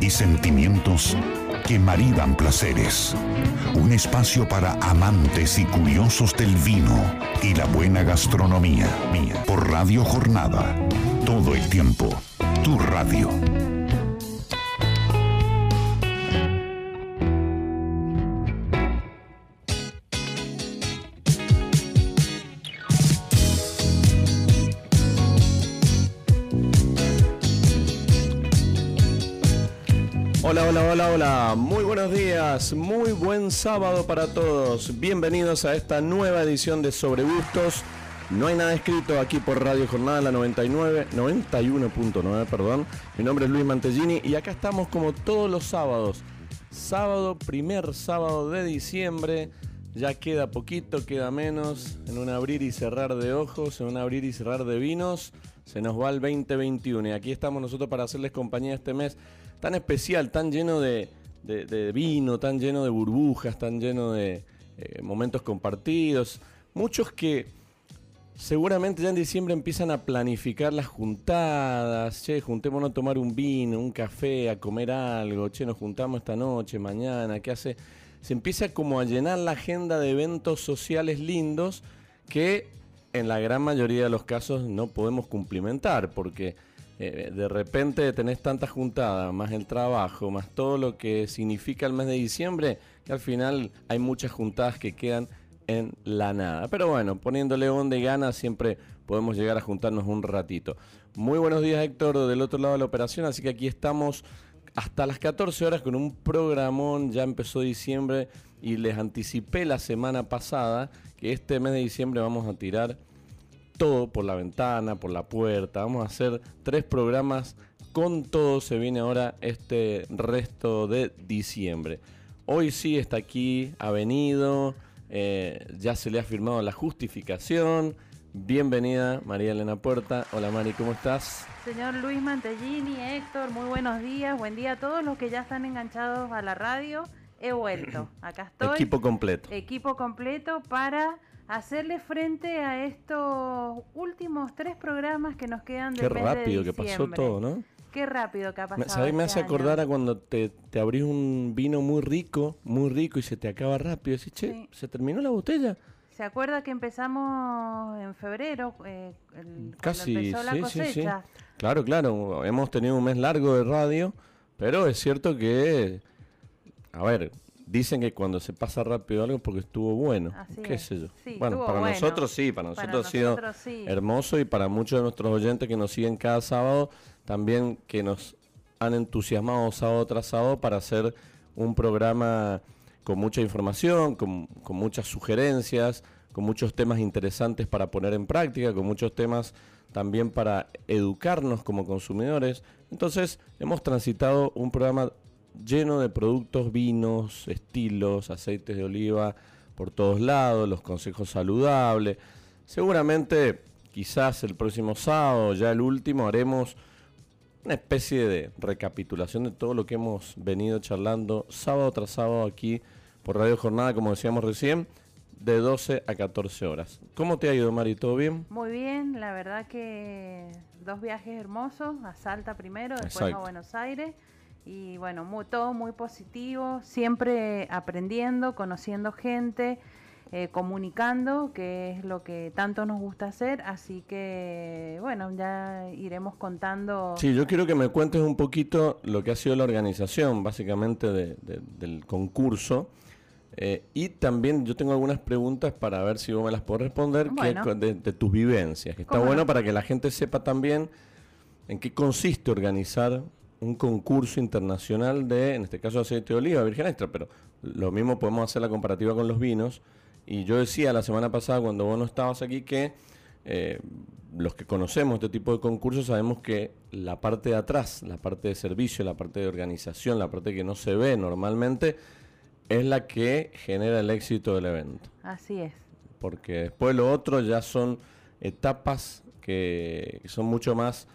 y sentimientos que maridan placeres. Un espacio para amantes y curiosos del vino y la buena gastronomía. Por Radio Jornada. Todo el tiempo. Tu radio. Hola, hola, hola. Muy buenos días, muy buen sábado para todos. Bienvenidos a esta nueva edición de Sobre Gustos. No hay nada escrito aquí por Radio Jornada, la 99, 91.9, perdón. Mi nombre es Luis Mantellini y acá estamos como todos los sábados. Sábado, primer sábado de diciembre. Ya queda poquito, queda menos. En un abrir y cerrar de ojos, en un abrir y cerrar de vinos. Se nos va el 2021 y aquí estamos nosotros para hacerles compañía este mes tan especial, tan lleno de, vino, tan lleno de burbujas, tan lleno de eh, momentos compartidos. Muchos que seguramente ya en diciembre empiezan a planificar las juntadas. Che, juntémonos a tomar un vino, un café, a comer algo. Che, nos juntamos esta noche, mañana. ¿Qué hace? Se empieza como a llenar la agenda de eventos sociales lindos que en la gran mayoría de los casos no podemos cumplimentar porque eh, de repente tenés tantas juntadas, más el trabajo, más todo lo que significa el mes de diciembre, que al final hay muchas juntadas que quedan en la nada. Pero bueno, poniéndole onda y gana siempre podemos llegar a juntarnos un ratito. Muy buenos días Héctor, del otro lado de la operación, así que aquí estamos hasta las 14 horas con un programón, ya empezó diciembre y les anticipé la semana pasada que este mes de diciembre vamos a tirar todo por la ventana, por la puerta. Vamos a hacer tres programas con todo. Se viene ahora este resto de diciembre. Hoy sí está aquí, ha venido, eh, ya se le ha firmado la justificación. Bienvenida María Elena Puerta. Hola Mari, ¿cómo estás? Señor Luis Mantellini, Héctor, muy buenos días. Buen día a todos los que ya están enganchados a la radio. He vuelto. Acá estoy. Equipo completo. Equipo completo para hacerle frente a estos últimos tres programas que nos quedan de Qué rápido que pasó todo, ¿no? Qué rápido que ha pasado. ¿Sabes? me este hace acordar a cuando te, te, abrís un vino muy rico, muy rico y se te acaba rápido. Decís, che, se terminó la botella. ¿Se acuerda que empezamos en febrero? Eh, Casi, empezó la sí, sí, sí. Claro, claro. Hemos tenido un mes largo de radio, pero es cierto que, a ver, Dicen que cuando se pasa rápido algo es porque estuvo bueno. ¿Qué sé yo? bueno, para nosotros sí, para nosotros ha sido hermoso y para muchos de nuestros oyentes que nos siguen cada sábado, también que nos han entusiasmado sábado tras sábado para hacer un programa con mucha información, con, con muchas sugerencias, con muchos temas interesantes para poner en práctica, con muchos temas también para educarnos como consumidores. Entonces hemos transitado un programa lleno de productos, vinos, estilos, aceites de oliva por todos lados, los consejos saludables. Seguramente, quizás el próximo sábado, ya el último, haremos una especie de recapitulación de todo lo que hemos venido charlando sábado tras sábado aquí por Radio Jornada, como decíamos recién, de 12 a 14 horas. ¿Cómo te ha ido, Mari? ¿Todo bien? Muy bien, la verdad que dos viajes hermosos, a Salta primero, después a Buenos Aires y bueno, todo muy positivo, siempre aprendiendo, conociendo gente, eh, comunicando, que es lo que tanto nos gusta hacer, así que bueno, ya iremos contando. Sí, yo quiero que me cuentes un poquito lo que ha sido la organización, básicamente, del concurso. Eh, y también yo tengo algunas preguntas para ver si vos me las puedes responder de, tus vivencias. Que está bueno para que la gente sepa también en qué consiste organizar un concurso internacional de, en este caso, aceite de oliva virgen extra, pero lo mismo podemos hacer la comparativa con los vinos. Y yo decía la semana pasada, cuando vos no estabas aquí, que eh, los que conocemos este tipo de concursos sabemos que la parte de atrás, la parte de servicio, la parte de organización, la parte que no se ve normalmente, es la que genera el éxito del evento. Así es. Porque después lo otro ya son etapas que son mucho más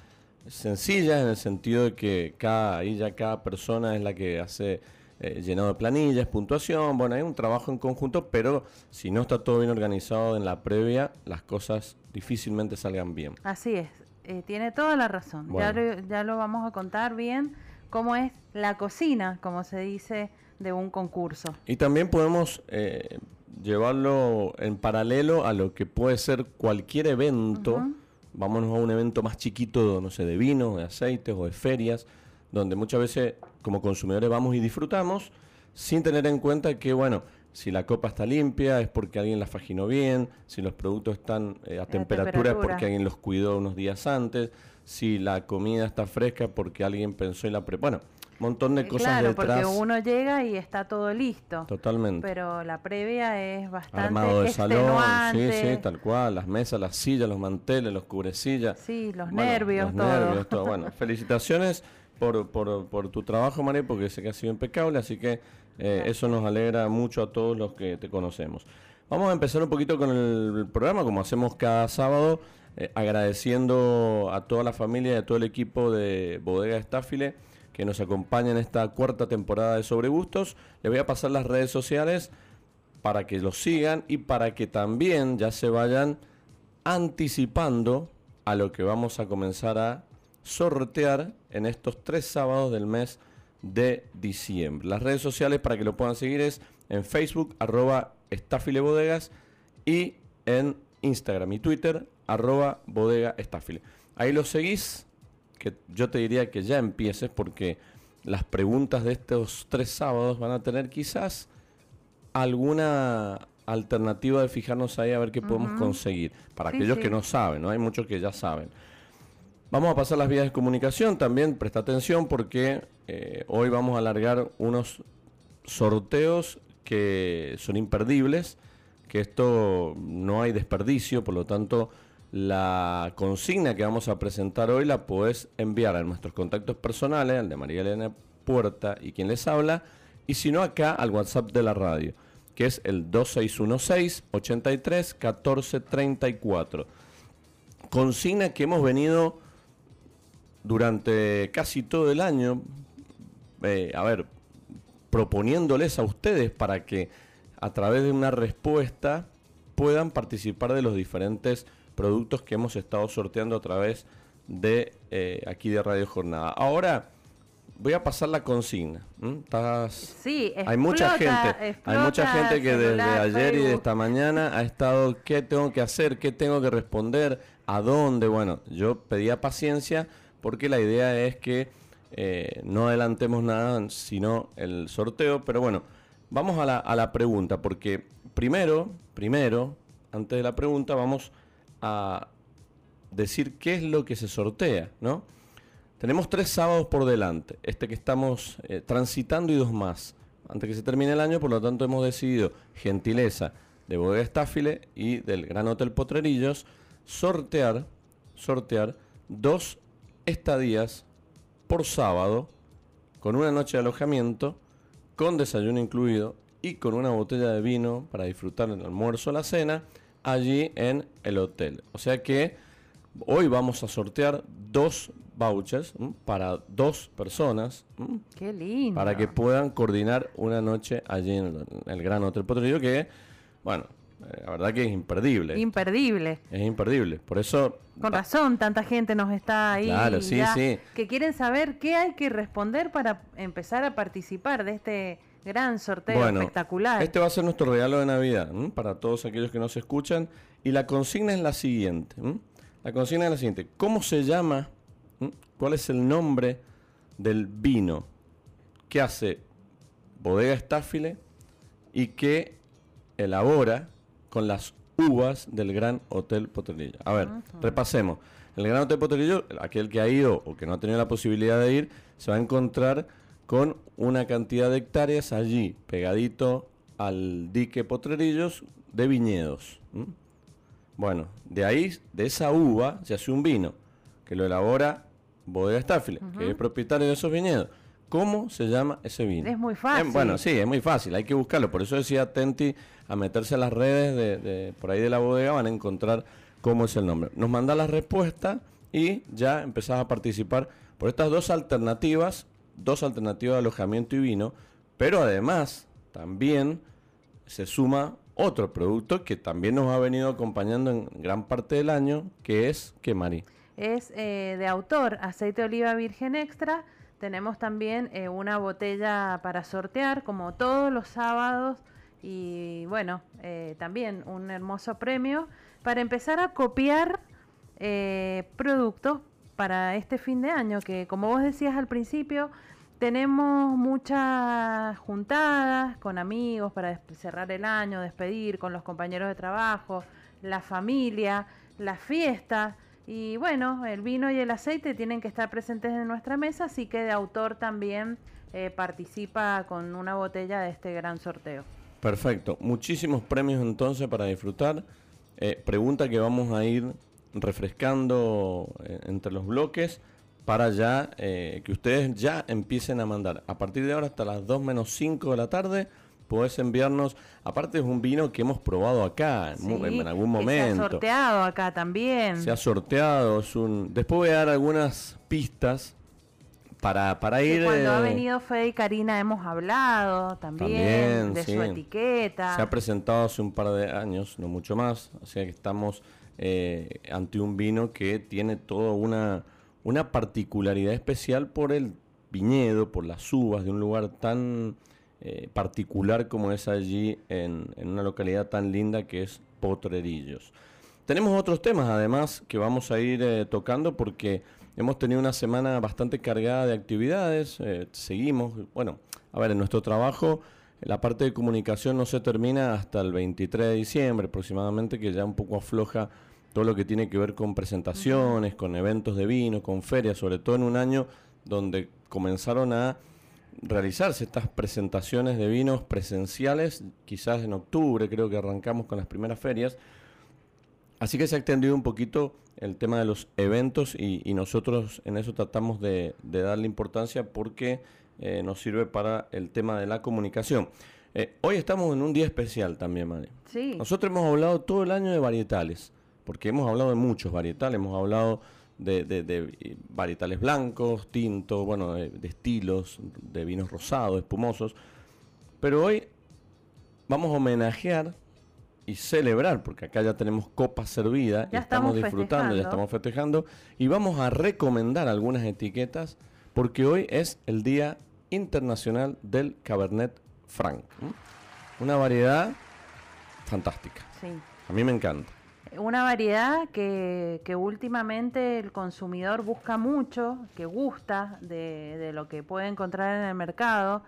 sencillas en el sentido de que cada, ahí ya cada persona es la que hace eh, llenado de planillas, puntuación, bueno, hay un trabajo en conjunto, pero si no está todo bien organizado en la previa, las cosas difícilmente salgan bien. Así es, eh, tiene toda la razón, ya, lo, ya lo vamos a contar bien, cómo es la cocina, como se dice, de un concurso. Y también podemos eh, llevarlo en paralelo a lo que puede ser cualquier evento. Vámonos a un evento más chiquito, no sé, de vino, de aceites o de ferias, donde muchas veces como consumidores vamos y disfrutamos sin tener en cuenta que, bueno, si la copa está limpia es porque alguien la faginó bien, si los productos están eh, a, temperatura, es porque alguien los cuidó unos días antes, si la comida está fresca porque alguien pensó y la preparó. Bueno, montón de eh, cosas claro, porque uno llega y está todo listo. Totalmente. Pero la previa es bastante Armado de salón, sí, sí, tal cual. Las mesas, las sillas, los manteles, los cubrecillas. Sí, los nervios, los Nervios, todo. Bueno, felicitaciones por, por, por, tu trabajo, María, porque sé que ha sido impecable, así que eh, eso nos alegra mucho a todos los que te conocemos. Vamos a empezar un poquito con el programa, como hacemos cada sábado, eh, agradeciendo a toda la familia y a todo el equipo de Bodega Estáfile que nos acompaña en esta cuarta temporada de Sobre Gustos. Le voy a pasar las redes sociales para que los sigan y para que también ya se vayan anticipando a lo que vamos a comenzar a sortear en estos tres sábados del mes de diciembre. Las redes sociales para que lo puedan seguir es en Facebook, arroba Bodegas y en Instagram y Twitter, arroba bodega Ahí los seguís que yo te diría que ya empieces porque las preguntas de estos tres sábados van a tener quizás alguna alternativa de fijarnos ahí a ver qué podemos conseguir. Para aquellos que no saben, ¿no? Hay muchos que ya saben. Vamos a pasar las vías de comunicación también, presta atención porque eh, hoy vamos a alargar unos sorteos que son imperdibles, que esto no hay desperdicio, por lo tanto la consigna que vamos a presentar hoy la puedes enviar a nuestros contactos personales, al de María Elena Puerta y quien les habla, y si no acá al WhatsApp de la radio, que es el 2616 83 14 34. Consigna que hemos venido durante casi todo el año, eh, a ver, proponiéndoles a ustedes para que a través de una respuesta puedan participar de los diferentes productos que hemos estado sorteando a través de eh, aquí de Radio Jornada. Ahora voy a pasar la consigna. Sí, hay mucha gente, hay mucha gente que desde ayer y de esta mañana ha estado qué tengo que hacer, qué tengo que responder, a dónde. Bueno, yo pedía paciencia porque la idea es que eh, no adelantemos nada, sino el sorteo. Pero bueno, vamos a la, a la pregunta, porque primero, primero, antes de la pregunta, vamos a decir qué es lo que se sortea, ¿no? Tenemos tres sábados por delante, este que estamos eh, transitando y dos más, antes que se termine el año, por lo tanto hemos decidido, gentileza de Bodega Estáfile y del Gran Hotel Potrerillos, sortear, sortear dos estadías por sábado, con una noche de alojamiento, con desayuno incluido y con una botella de vino para disfrutar el almuerzo la cena, allí en el hotel. O sea que hoy vamos a sortear dos vouchers para dos personas. Qué lindo. Para que puedan coordinar una noche allí en el, Gran Hotel Potrillo que, bueno, eh, la verdad que es imperdible. Imperdible. Es imperdible. Por eso... Con razón, tanta gente nos está ahí. Claro, sí, sí. Que quieren saber qué hay que responder para empezar a participar de este Gran sorteo espectacular. Este va a ser nuestro regalo de Navidad para todos aquellos que nos escuchan. Y la consigna es la siguiente. La consigna es la siguiente. ¿Cómo se llama? ¿Cuál es el nombre del vino que hace Bodega Estáfile y que elabora con las uvas del Gran Hotel Potrerillo? A ver, repasemos. El Gran Hotel Potrerillo, aquel que ha ido o que no ha tenido la posibilidad de ir, se va a encontrar con una cantidad de hectáreas allí, pegadito al dique Potrerillos de viñedos. Bueno, de ahí, de esa uva, se hace un vino, que lo elabora Bodega Staffile, que es propietario de esos viñedos. ¿Cómo se llama ese vino? Es muy fácil. bueno, sí, es muy fácil, hay que buscarlo. Por eso decía Atenti a meterse a las redes de, por ahí de la bodega, van a encontrar cómo es el nombre. Nos manda la respuesta y ya empezás a participar por estas dos alternativas dos alternativas de alojamiento y vino, pero además también se suma otro producto que también nos ha venido acompañando en gran parte del año, que es, ¿qué, Mari? Es eh, de autor, aceite de oliva virgen extra, tenemos también eh, una botella para sortear, como todos los sábados, y bueno, eh, también un hermoso premio. Para empezar a copiar productos para este fin de año, que como vos decías al principio, tenemos muchas juntadas con amigos para cerrar el año, despedir con los compañeros de trabajo, la familia, las fiestas. Y bueno, el vino y el aceite tienen que estar presentes en nuestra mesa, así que de autor también eh, participa con una botella de este gran sorteo. Perfecto, muchísimos premios entonces para disfrutar. Eh, pregunta que vamos a ir refrescando eh, entre los bloques para ya que ustedes ya empiecen a mandar. A partir de ahora hasta las 2 menos 5 de la tarde podés enviarnos, aparte es un vino que hemos probado acá en, algún momento. Se ha sorteado acá también. Se ha sorteado, es un... Después voy a dar algunas pistas para, para ir... Cuando ha eh, venido Fede y Karina hemos hablado también, de su etiqueta. Se ha presentado hace un par de años, no mucho más, o sea que estamos eh, ante un vino que tiene toda una, una particularidad especial por el viñedo, por las uvas de un lugar tan eh, particular como es allí en, una localidad tan linda que es Potrerillos. Tenemos otros temas además que vamos a ir eh, tocando porque hemos tenido una semana bastante cargada de actividades, seguimos, bueno, a ver, en nuestro trabajo la parte de comunicación no se termina hasta el 23 de diciembre aproximadamente, que ya un poco afloja todo lo que tiene que ver con presentaciones, con eventos de vino, con ferias, sobre todo en un año donde comenzaron a realizarse estas presentaciones de vinos presenciales, quizás en octubre, creo que arrancamos con las primeras ferias. Así que se ha extendido un poquito el tema de los eventos y, nosotros en eso tratamos de, darle importancia porque eh, nos sirve para el tema de la comunicación. Eh, hoy estamos en un día especial también, Mari. Sí. Nosotros hemos hablado todo el año de varietales, porque hemos hablado de muchos varietales, hemos hablado de, de, varietales blancos, tintos, bueno, de, estilos, de vinos rosados, espumosos. Pero hoy vamos a homenajear y celebrar, porque acá ya tenemos copas servidas, ya estamos, disfrutando, ya estamos festejando, y vamos a recomendar algunas etiquetas, porque hoy es el Día Internacional del Cabernet Franc. Una variedad fantástica. A mí me encanta. Una variedad que, últimamente el consumidor busca mucho, que gusta de, lo que puede encontrar en el mercado,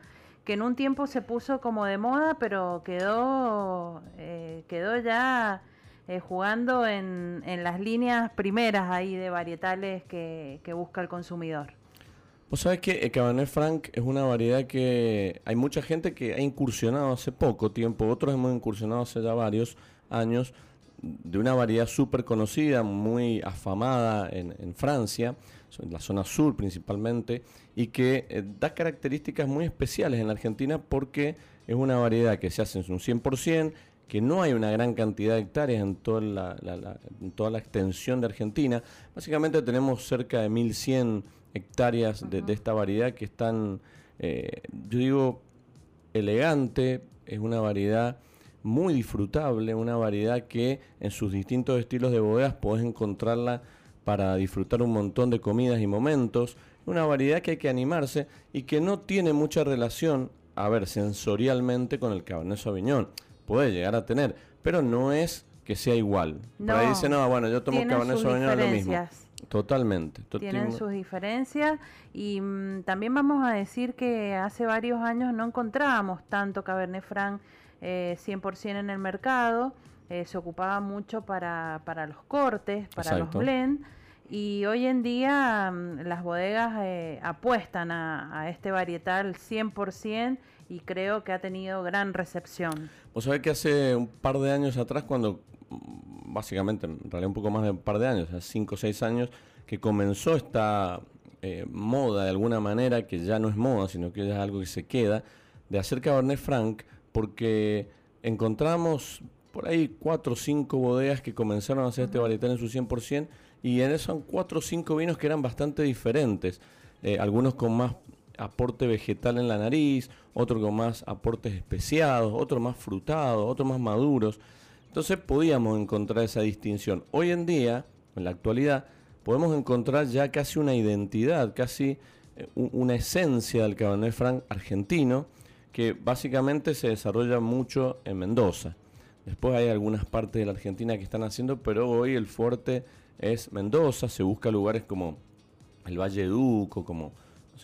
que en un tiempo se puso como de moda, pero quedó, eh, quedó ya eh, jugando en, las líneas primeras ahí de varietales que, busca el consumidor. Vos sabés que el Cabernet Franc es una variedad que hay mucha gente que ha incursionado hace poco tiempo, otros hemos incursionado hace ya varios años de una variedad súper conocida, muy afamada en, Francia, en la zona sur principalmente, y que eh, da características muy especiales en la Argentina porque es una variedad que se hace en un 100%, que no hay una gran cantidad de hectáreas en toda la, toda la extensión de Argentina. Básicamente tenemos cerca de 1.100 hectáreas de, esta variedad que están, eh, yo digo, elegante, es una variedad muy disfrutable, una variedad que en sus distintos estilos de bodegas podés encontrarla para disfrutar un montón de comidas y momentos. Una variedad que hay que animarse y que no tiene mucha relación, a ver, sensorialmente con el Cabernet Sauvignon. Puede llegar a tener, pero no es que sea igual. No, ahí dice, no, bueno, yo tomo Cabernet Sauvignon lo mismo. Totalmente. Tienen sus diferencias y mm, también vamos a decir que hace varios años no encontrábamos tanto Cabernet Franc eh, 100% en el mercado, eh, se ocupaba mucho para, para los cortes, para los blends. Y hoy en día mm, las bodegas eh, apuestan a, este varietal 100% y creo que ha tenido gran recepción. Vos sabés que hace un par de años atrás, cuando mm, básicamente, en realidad un poco más de un par de años, hace 5 o 6 años, que comenzó esta eh, moda de alguna manera, que ya no es moda, sino que ya es algo que se queda, de hacer Cabernet Franc porque encontramos por ahí cuatro o cinco bodegas que comenzaron a hacer este varietal en su 100% y en eso son cuatro o cinco vinos que eran bastante diferentes, eh, algunos con más aporte vegetal en la nariz, otros con más aportes especiados, otros más frutados, otros más maduros. Entonces podíamos encontrar esa distinción. Hoy en día, en la actualidad, podemos encontrar ya casi una identidad, casi una esencia del Cabernet Franc argentino que básicamente se desarrolla mucho en Mendoza. Después hay algunas partes de la Argentina que están haciendo, pero hoy el fuerte es Mendoza, se busca lugares como el Valle de Duco, como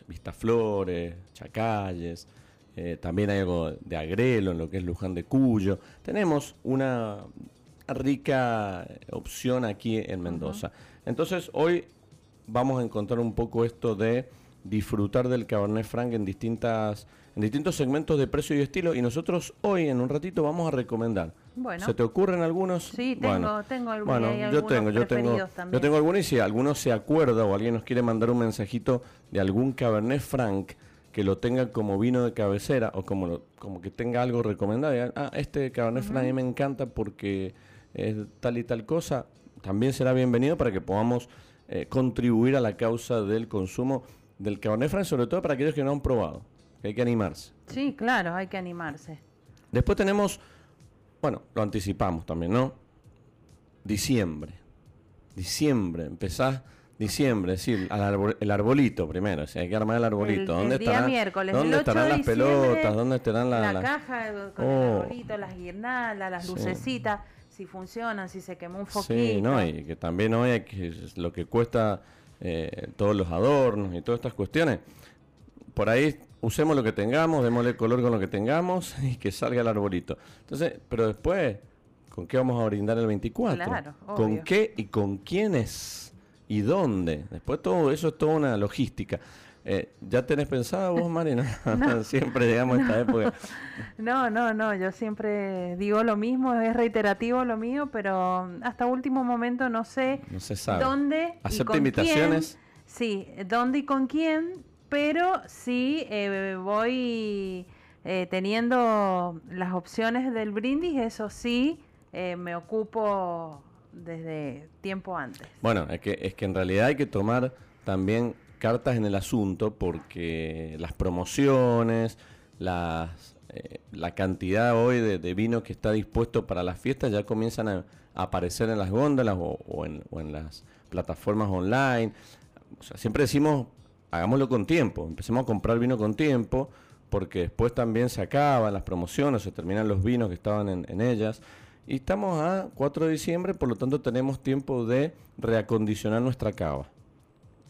Vistaflores, Chacalles, eh, también hay algo de Agrelo en lo que es Luján de Cuyo. Tenemos una rica opción aquí en Mendoza. Entonces hoy vamos a encontrar un poco esto de disfrutar del Cabernet Franc en distintas en distintos segmentos de precio y estilo y nosotros hoy en un ratito vamos a recomendar. Bueno. ¿Se te ocurren algunos? Sí, tengo, tengo algunos. Bueno, yo tengo, yo tengo, yo tengo algunos y si alguno se acuerda o alguien nos quiere mandar un mensajito de algún Cabernet Franc que lo tenga como vino de cabecera o como como que tenga algo recomendado. Ah, este Cabernet Franc a mí me encanta porque es tal y tal cosa. También será bienvenido para que podamos eh, contribuir a la causa del consumo del Cabernet Franc, sobre todo para aquellos que no han probado, que hay que animarse. Sí, claro, hay que animarse. Después tenemos, bueno, lo anticipamos también, ¿no? Diciembre. Diciembre, empezás diciembre, es decir, el arbolito primero, o hay que armar el arbolito. ¿Dónde, estarán, miércoles, ¿dónde estarán las pelotas? ¿Dónde estarán la, la, caja con el oh. arbolito, las guirnaldas, las lucecitas? Si funcionan, si se quemó un foquito. Sí, no, y que también hoy hay que, lo que cuesta eh, todos los adornos y todas estas cuestiones. Por ahí usemos lo que tengamos, démosle color con lo que tengamos y que salga el arbolito. Entonces, pero después, ¿con qué vamos a brindar el 24? ¿Con qué y con quiénes? ¿Y dónde? Después todo eso es toda una logística. Eh, ¿Ya tenés pensado vos, Marina? siempre llegamos a esta época. No, no, no, yo siempre digo lo mismo, es reiterativo lo mío, pero hasta último momento no sé no se sabe. dónde. ¿Acepta invitaciones? Sí, dónde y con quién, pero sí eh, voy eh, teniendo las opciones del brindis, eso sí, me ocupo desde tiempo antes. Bueno, es que, es que en realidad hay que tomar también cartas en el asunto porque las promociones, eh, la cantidad hoy de, vino que está dispuesto para las fiestas ya comienzan a, aparecer en las góndolas o, en, o, en, las plataformas online. O sea, siempre decimos, hagámoslo con tiempo, empecemos a comprar vino con tiempo porque después también se acaban las promociones, se terminan los vinos que estaban en, en ellas. Y estamos a 4 de diciembre, por lo tanto tenemos tiempo de reacondicionar nuestra cava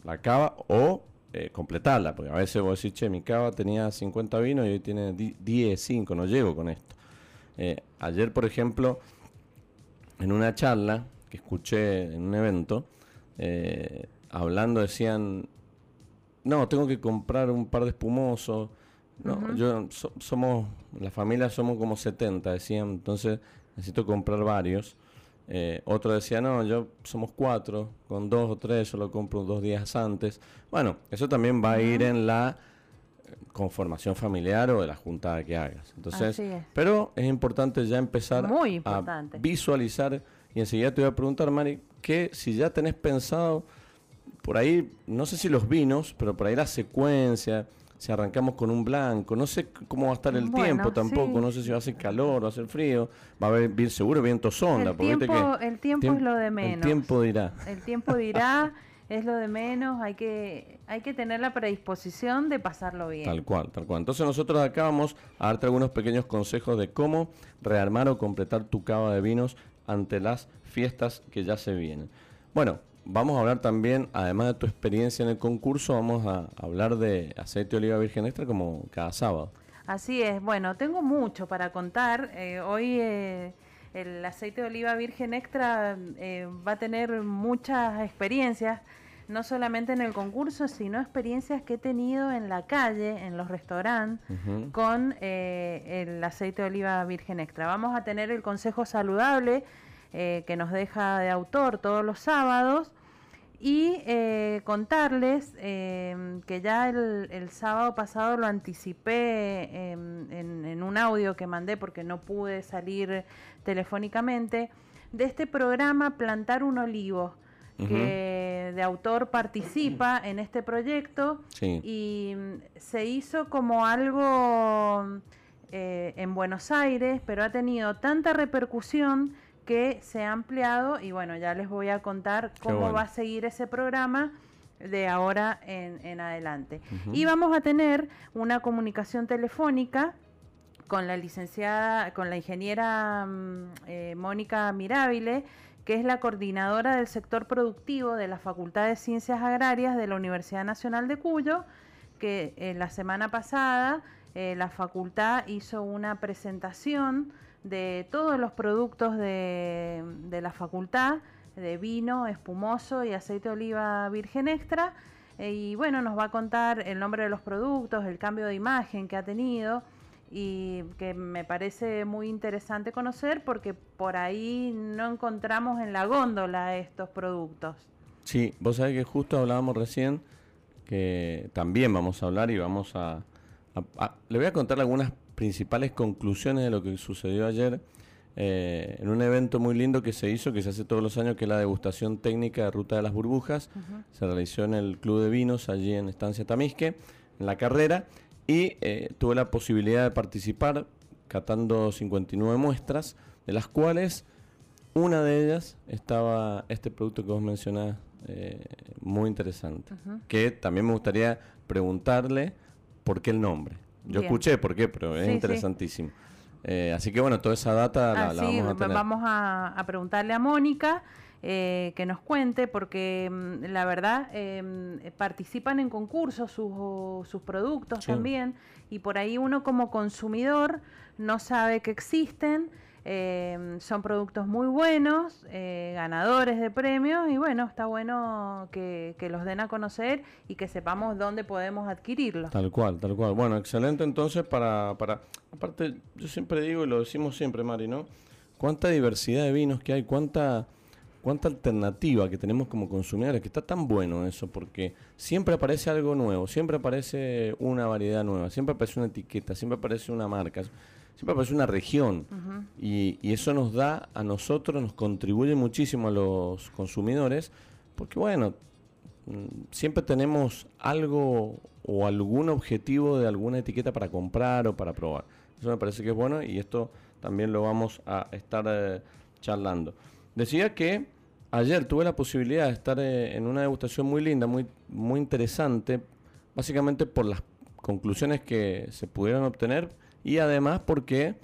la cava o eh, completarla, porque a veces vos decís, che, mi cava tenía 50 vinos y hoy tiene 10, 5, no llego con esto. Eh, ayer, por ejemplo, en una charla que escuché en un evento, eh, hablando decían, no, tengo que comprar un par de espumosos. No, yo somos, la familia somos como 70, decían, entonces necesito comprar varios. Eh, otro decía, no, yo somos cuatro, con dos o tres yo lo compro dos días antes. Bueno, eso también va a ir en la eh, conformación familiar o de la juntada que hagas. Entonces, pero es importante ya empezar a visualizar y enseguida te voy a preguntar, Mari, que si ya tenés pensado por ahí, no sé si los vinos, pero por ahí la secuencia, si arrancamos con un blanco, no sé cómo va a estar el tiempo tampoco, no sé si va a hacer calor o va a hacer frío, va a haber bien seguro viento sonda. El tiempo, el tiempo es lo de menos. El tiempo dirá. El tiempo dirá, es lo de menos, hay que, hay que tener la predisposición de pasarlo bien. Tal cual, tal cual. Entonces nosotros acá vamos a darte algunos pequeños consejos de cómo rearmar o completar tu cava de vinos ante las fiestas que ya se vienen. Bueno, vamos a hablar también, además de tu experiencia en el concurso, vamos a hablar de aceite de oliva virgen extra como cada sábado. Así es, bueno, tengo mucho para contar. Eh, hoy eh, el aceite de oliva virgen extra eh, va a tener muchas experiencias, no solamente en el concurso, sino experiencias que he tenido en la calle, en los restaurantes, con el aceite de oliva virgen extra. Vamos a tener el consejo saludable eh, que nos deja de autor todos los sábados. Y eh, contarles eh, que ya el, sábado pasado lo anticipé en, un audio que mandé porque no pude salir telefónicamente, de este programa Plantar un Olivo, que de autor participa en este proyecto y se hizo como algo en Buenos Aires, pero ha tenido tanta repercusión que se ha ampliado y bueno, ya les voy a contar cómo va a seguir ese programa de ahora en, adelante. Y vamos a tener una comunicación telefónica con la licenciada, con la ingeniera mm, eh, Mónica Mirabile, que es la coordinadora del sector productivo de la Facultad de Ciencias Agrarias de la Universidad Nacional de Cuyo, que en la semana pasada eh, la facultad hizo una presentación de todos los productos de, de la facultad, de vino, espumoso y aceite de oliva virgen extra. Eh, y bueno, nos va a contar el nombre de los productos, el cambio de imagen que ha tenido y que me parece muy interesante conocer porque por ahí no encontramos en la góndola estos productos. Sí, vos sabés que justo hablábamos recién que también vamos a hablar y vamos a, le voy a contar algunas principales conclusiones de lo que sucedió ayer eh, en un evento muy lindo que se hizo, que se hace todos los años, que es la degustación técnica de Ruta de las Burbujas. Se realizó en el Club de Vinos, allí en Estancia Tamisque, en la carrera, y eh, tuve la posibilidad de participar catando 59 muestras, de las cuales una de ellas estaba este producto que vos mencionás, eh, muy interesante, que también me gustaría preguntarle por qué el nombre. Yo escuché por qué, pero es interesantísimo. Eh, así que bueno, toda esa data la, vamos a tener. Vamos a, preguntarle a Mónica eh, que nos cuente, porque mm, la verdad em, participan en concursos sus, sus productos también, y por ahí uno como consumidor no sabe que existen. Eh, son productos muy buenos, eh, ganadores de premios y bueno, está bueno que, los den a conocer y que sepamos dónde podemos adquirirlos. Tal cual, tal cual. Bueno, excelente entonces para, para, aparte yo siempre digo y lo decimos siempre, Mari, ¿no? Cuánta diversidad de vinos que hay, cuánta cuánta alternativa que tenemos como consumidores, que está tan bueno eso, porque siempre aparece algo nuevo, siempre aparece una variedad nueva, siempre aparece una etiqueta, siempre aparece una marca siempre aparece una región y, eso nos da a nosotros, nos contribuye muchísimo a los consumidores, porque bueno, mm, siempre tenemos algo o algún objetivo de alguna etiqueta para comprar o para probar. Eso me parece que es bueno y esto también lo vamos a estar eh, charlando. Decía que ayer tuve la posibilidad de estar eh, en una degustación muy linda, muy, muy interesante, básicamente por las conclusiones que se pudieron obtener y además porque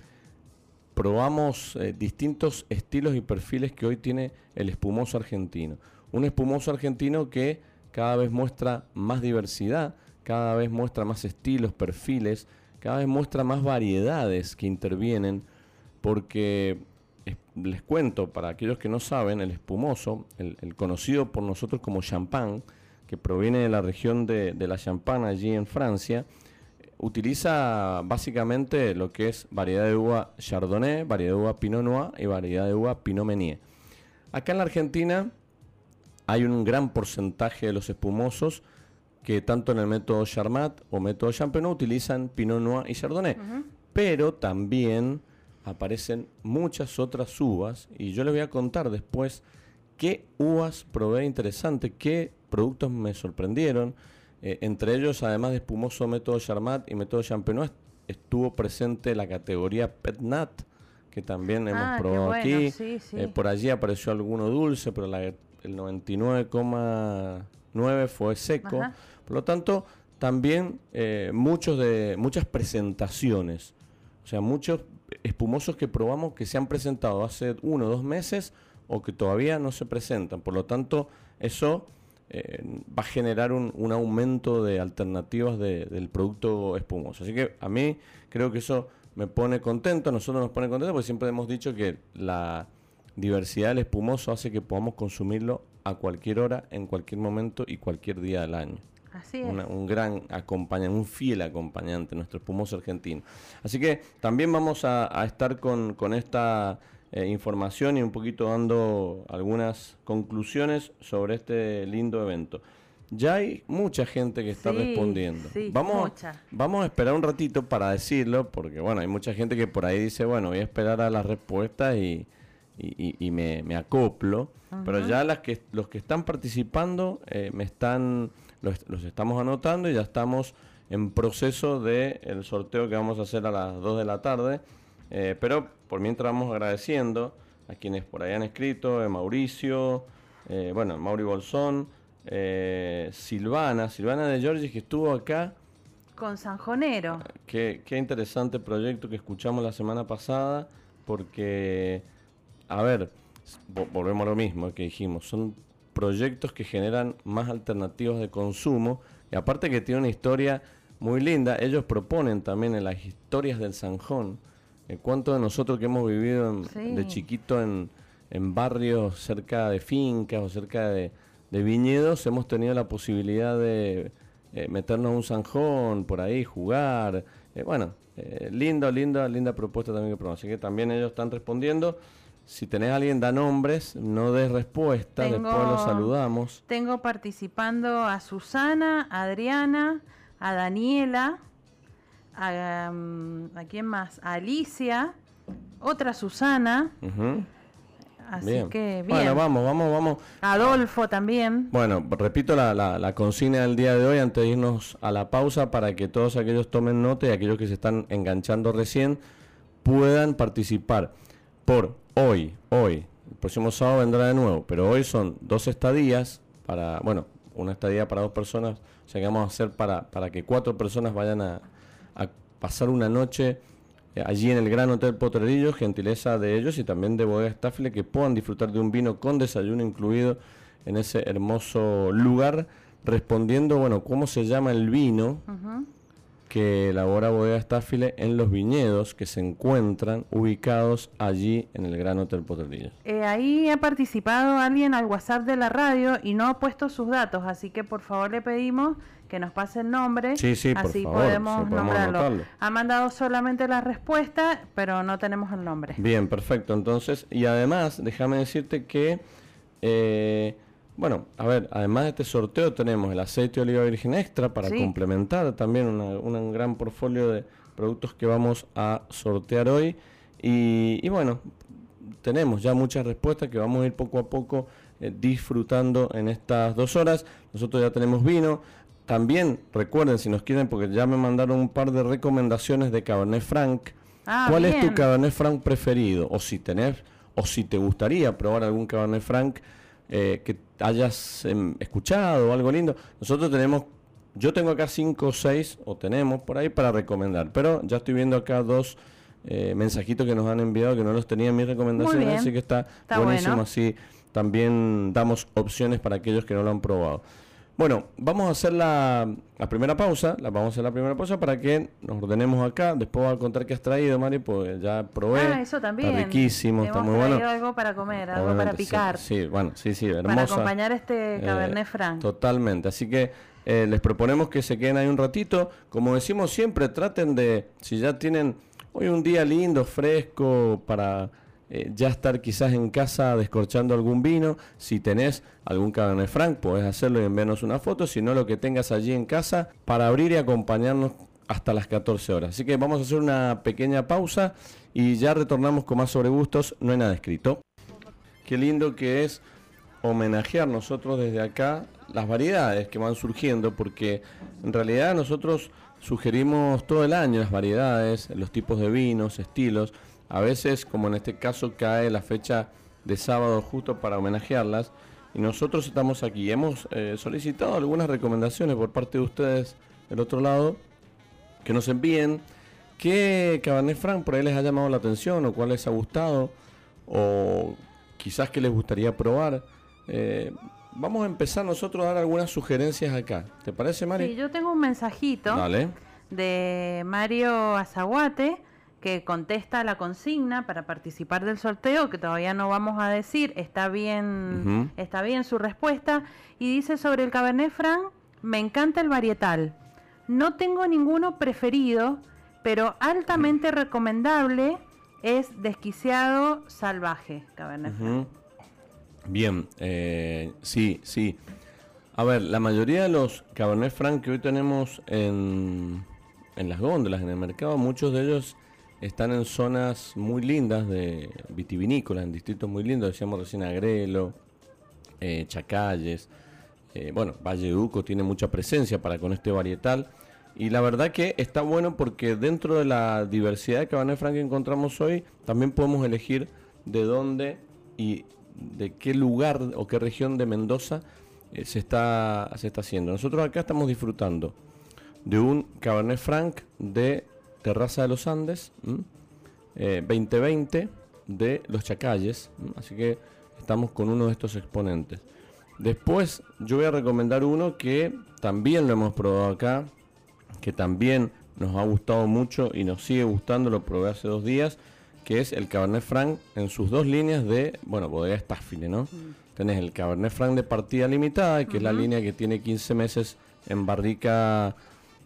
probamos eh, distintos estilos y perfiles que hoy tiene el espumoso argentino. Un espumoso argentino que cada vez muestra más diversidad, cada vez muestra más estilos, perfiles, cada vez muestra más variedades que intervienen, porque les cuento, para aquellos que no saben, el espumoso, el, conocido por nosotros como champán, que proviene de la región de, de la Champagne allí en Francia, utiliza básicamente lo que es variedad de uva Chardonnay, variedad de uva Pinot Noir y variedad de uva Pinot Meunier. Acá en la Argentina hay un gran porcentaje de los espumosos que tanto en el método Charmat o método Champenois utilizan Pinot Noir y Chardonnay. Pero también aparecen muchas otras uvas y yo les voy a contar después qué uvas probé interesante, qué productos me sorprendieron. Eh, entre ellos, además de espumoso método Charmat y método Champenois, estuvo presente la categoría Pet Nat, que también hemos ah, probado aquí. Eh, por allí apareció alguno dulce, pero el 99,9 fue seco. Por lo tanto, también eh, muchos de, muchas presentaciones, o sea, muchos espumosos que probamos que se han presentado hace uno o dos meses o que todavía no se presentan. Por lo tanto, eso eh, va a generar un, aumento de alternativas del producto espumoso. Así que a mí creo que eso me pone contento, a nosotros nos pone contento porque siempre hemos dicho que la diversidad del espumoso hace que podamos consumirlo a cualquier hora, en cualquier momento y cualquier día del año. Así es. un gran acompañante, un fiel acompañante, nuestro espumoso argentino. Así que también vamos a, estar con, con esta eh, información y un poquito dando algunas conclusiones sobre este lindo evento. Ya hay mucha gente que está respondiendo. vamos, vamos a esperar un ratito para decirlo, porque bueno, hay mucha gente que por ahí dice, bueno, voy a esperar a las respuestas y, y, me, acoplo. Pero ya las que, los que están participando eh, me están, los, los, estamos anotando y ya estamos en proceso de el sorteo que vamos a hacer a las 2 de la tarde. Eh, pero por mientras vamos agradeciendo a quienes por ahí han escrito, eh, Mauricio, eh, bueno, Mauri Bolsón, eh, Silvana, Silvana de Giorgi, que estuvo acá. Con Sanjonero. Qué, qué interesante proyecto que escuchamos la semana pasada, porque, a ver, volvemos a lo mismo que dijimos, son proyectos que generan más alternativas de consumo y aparte que tiene una historia muy linda, ellos proponen también en las historias del Sanjón, en cuanto de nosotros que hemos vivido de chiquito en, en, barrios cerca de fincas o cerca de, viñedos, hemos tenido la posibilidad de eh, meternos un Sanjón por ahí, jugar, eh, bueno, eh, lindo, linda, linda propuesta también que probamos. Así que también ellos están respondiendo. Si tenés a alguien, da nombres, no des respuesta, después los saludamos. Tengo participando a Susana, a Adriana, a Daniela, a, mm, ¿a quién más? A Alicia, otra Susana. Así que bien. Bueno, vamos, vamos, vamos. Adolfo también. Bueno, repito la, la, la, consigna del día de hoy antes de irnos a la pausa para que todos aquellos tomen nota y aquellos que se están enganchando recién puedan participar por hoy, hoy. El próximo sábado vendrá de nuevo, pero hoy son dos estadías para, bueno, una estadía para dos personas, o sea que vamos a hacer para, para que cuatro personas vayan a pasar una noche eh, allí en el Gran Hotel Potrerillo, gentileza de ellos y también de Bodega Staffle, que puedan disfrutar de un vino con desayuno incluido en ese hermoso lugar, respondiendo, bueno, cómo se llama el vino que elabora Bodega Staffile en los viñedos que se encuentran ubicados allí en el Gran Hotel Potrerillo. Eh, ahí ha participado alguien al WhatsApp de la radio y no ha puesto sus datos, así que por favor le pedimos que nos pase el nombre, sí, sí, así podemos, nombrarlo. Ha mandado solamente la respuesta, pero no tenemos el nombre. Bien, perfecto. Entonces, y además, déjame decirte que, eh, bueno, a ver, además de este sorteo tenemos el aceite de oliva virgen extra para complementar también un gran portfolio de productos que vamos a sortear hoy. Y, bueno, tenemos ya muchas respuestas que vamos a ir poco a poco eh, disfrutando en estas dos horas. Nosotros ya tenemos vino, también recuerden, si nos quieren, porque ya me mandaron un par de recomendaciones de Cabernet Franc. Ah, ¿Cuál es tu Cabernet Franc preferido? O si tenés, o si te gustaría probar algún Cabernet Franc eh, que hayas em, escuchado o algo lindo. Nosotros tenemos, yo tengo acá cinco o seis, o tenemos por ahí para recomendar. Pero ya estoy viendo acá dos eh, mensajitos que nos han enviado que no los tenía en mis recomendaciones, así que está, buenísimo. Así también damos opciones para aquellos que no lo han probado. Bueno, vamos a hacer la, primera pausa, la vamos a hacer la primera pausa para que nos ordenemos acá. Después voy a contar qué has traído, Mari, pues ya probé. Ah, eso también. Está riquísimo, está muy bueno. algo para comer, algo para picar. Sí, bueno, sí, sí, hermosa. Para acompañar este eh, Cabernet Franc. Totalmente, así que eh, les proponemos que se queden ahí un ratito. Como decimos siempre, traten de, si ya tienen hoy un día lindo, fresco, para eh, ya estar quizás en casa descorchando algún vino. Si tenés algún Cabernet Franc, podés hacerlo y enviarnos una foto. Si no, lo que tengas allí en casa para abrir y acompañarnos hasta las 14 horas. Así que vamos a hacer una pequeña pausa y ya retornamos con más sobre gustos. No hay nada escrito. Qué lindo que es homenajear nosotros desde acá las variedades que van surgiendo, porque en realidad nosotros sugerimos todo el año las variedades, los tipos de vinos, estilos. A veces, como en este caso, cae la fecha de sábado justo para homenajearlas. Y nosotros estamos aquí. Hemos eh, solicitado algunas recomendaciones por parte de ustedes del otro lado que nos envíen qué Cabernet Franc por ahí les ha llamado la atención o cuál les ha gustado o quizás que les gustaría probar. Eh, vamos a empezar nosotros a dar algunas sugerencias acá. ¿Te parece, Mari? Sí, yo tengo un mensajito de Mario Azaguate que contesta la consigna para participar del sorteo, que todavía no vamos a decir, está bien, está bien su respuesta, y dice sobre el Cabernet Franc, me encanta el varietal. No tengo ninguno preferido, pero altamente recomendable es Desquiciado Salvaje, Cabernet Franc. Bien, eh, sí, sí. A ver, la mayoría de los Cabernet Franc que hoy tenemos en, en las góndolas, en el mercado, muchos de ellos están en zonas muy lindas de vitivinícolas, en distritos muy lindos, decíamos recién Agrelo, eh, Chacalles, eh, bueno, Valle Duco tiene mucha presencia para con este varietal. Y la verdad que está bueno porque dentro de la diversidad de Cabernet Franc que encontramos hoy, también podemos elegir de dónde y de qué lugar o qué región de Mendoza eh, se, está, se está haciendo. Nosotros acá estamos disfrutando de un Cabernet Franc de Terraza de los Andes, 2020 eh, de Los Chacalles, así que estamos con uno de estos exponentes. Después yo voy a recomendar uno que también lo hemos probado acá, que también nos ha gustado mucho y nos sigue gustando, lo probé hace dos días, que es el Cabernet Franc en sus dos líneas de, bueno, bodega Staffile, ¿no? Tenés el Cabernet Franc de partida limitada, que es la línea que tiene 15 meses en barrica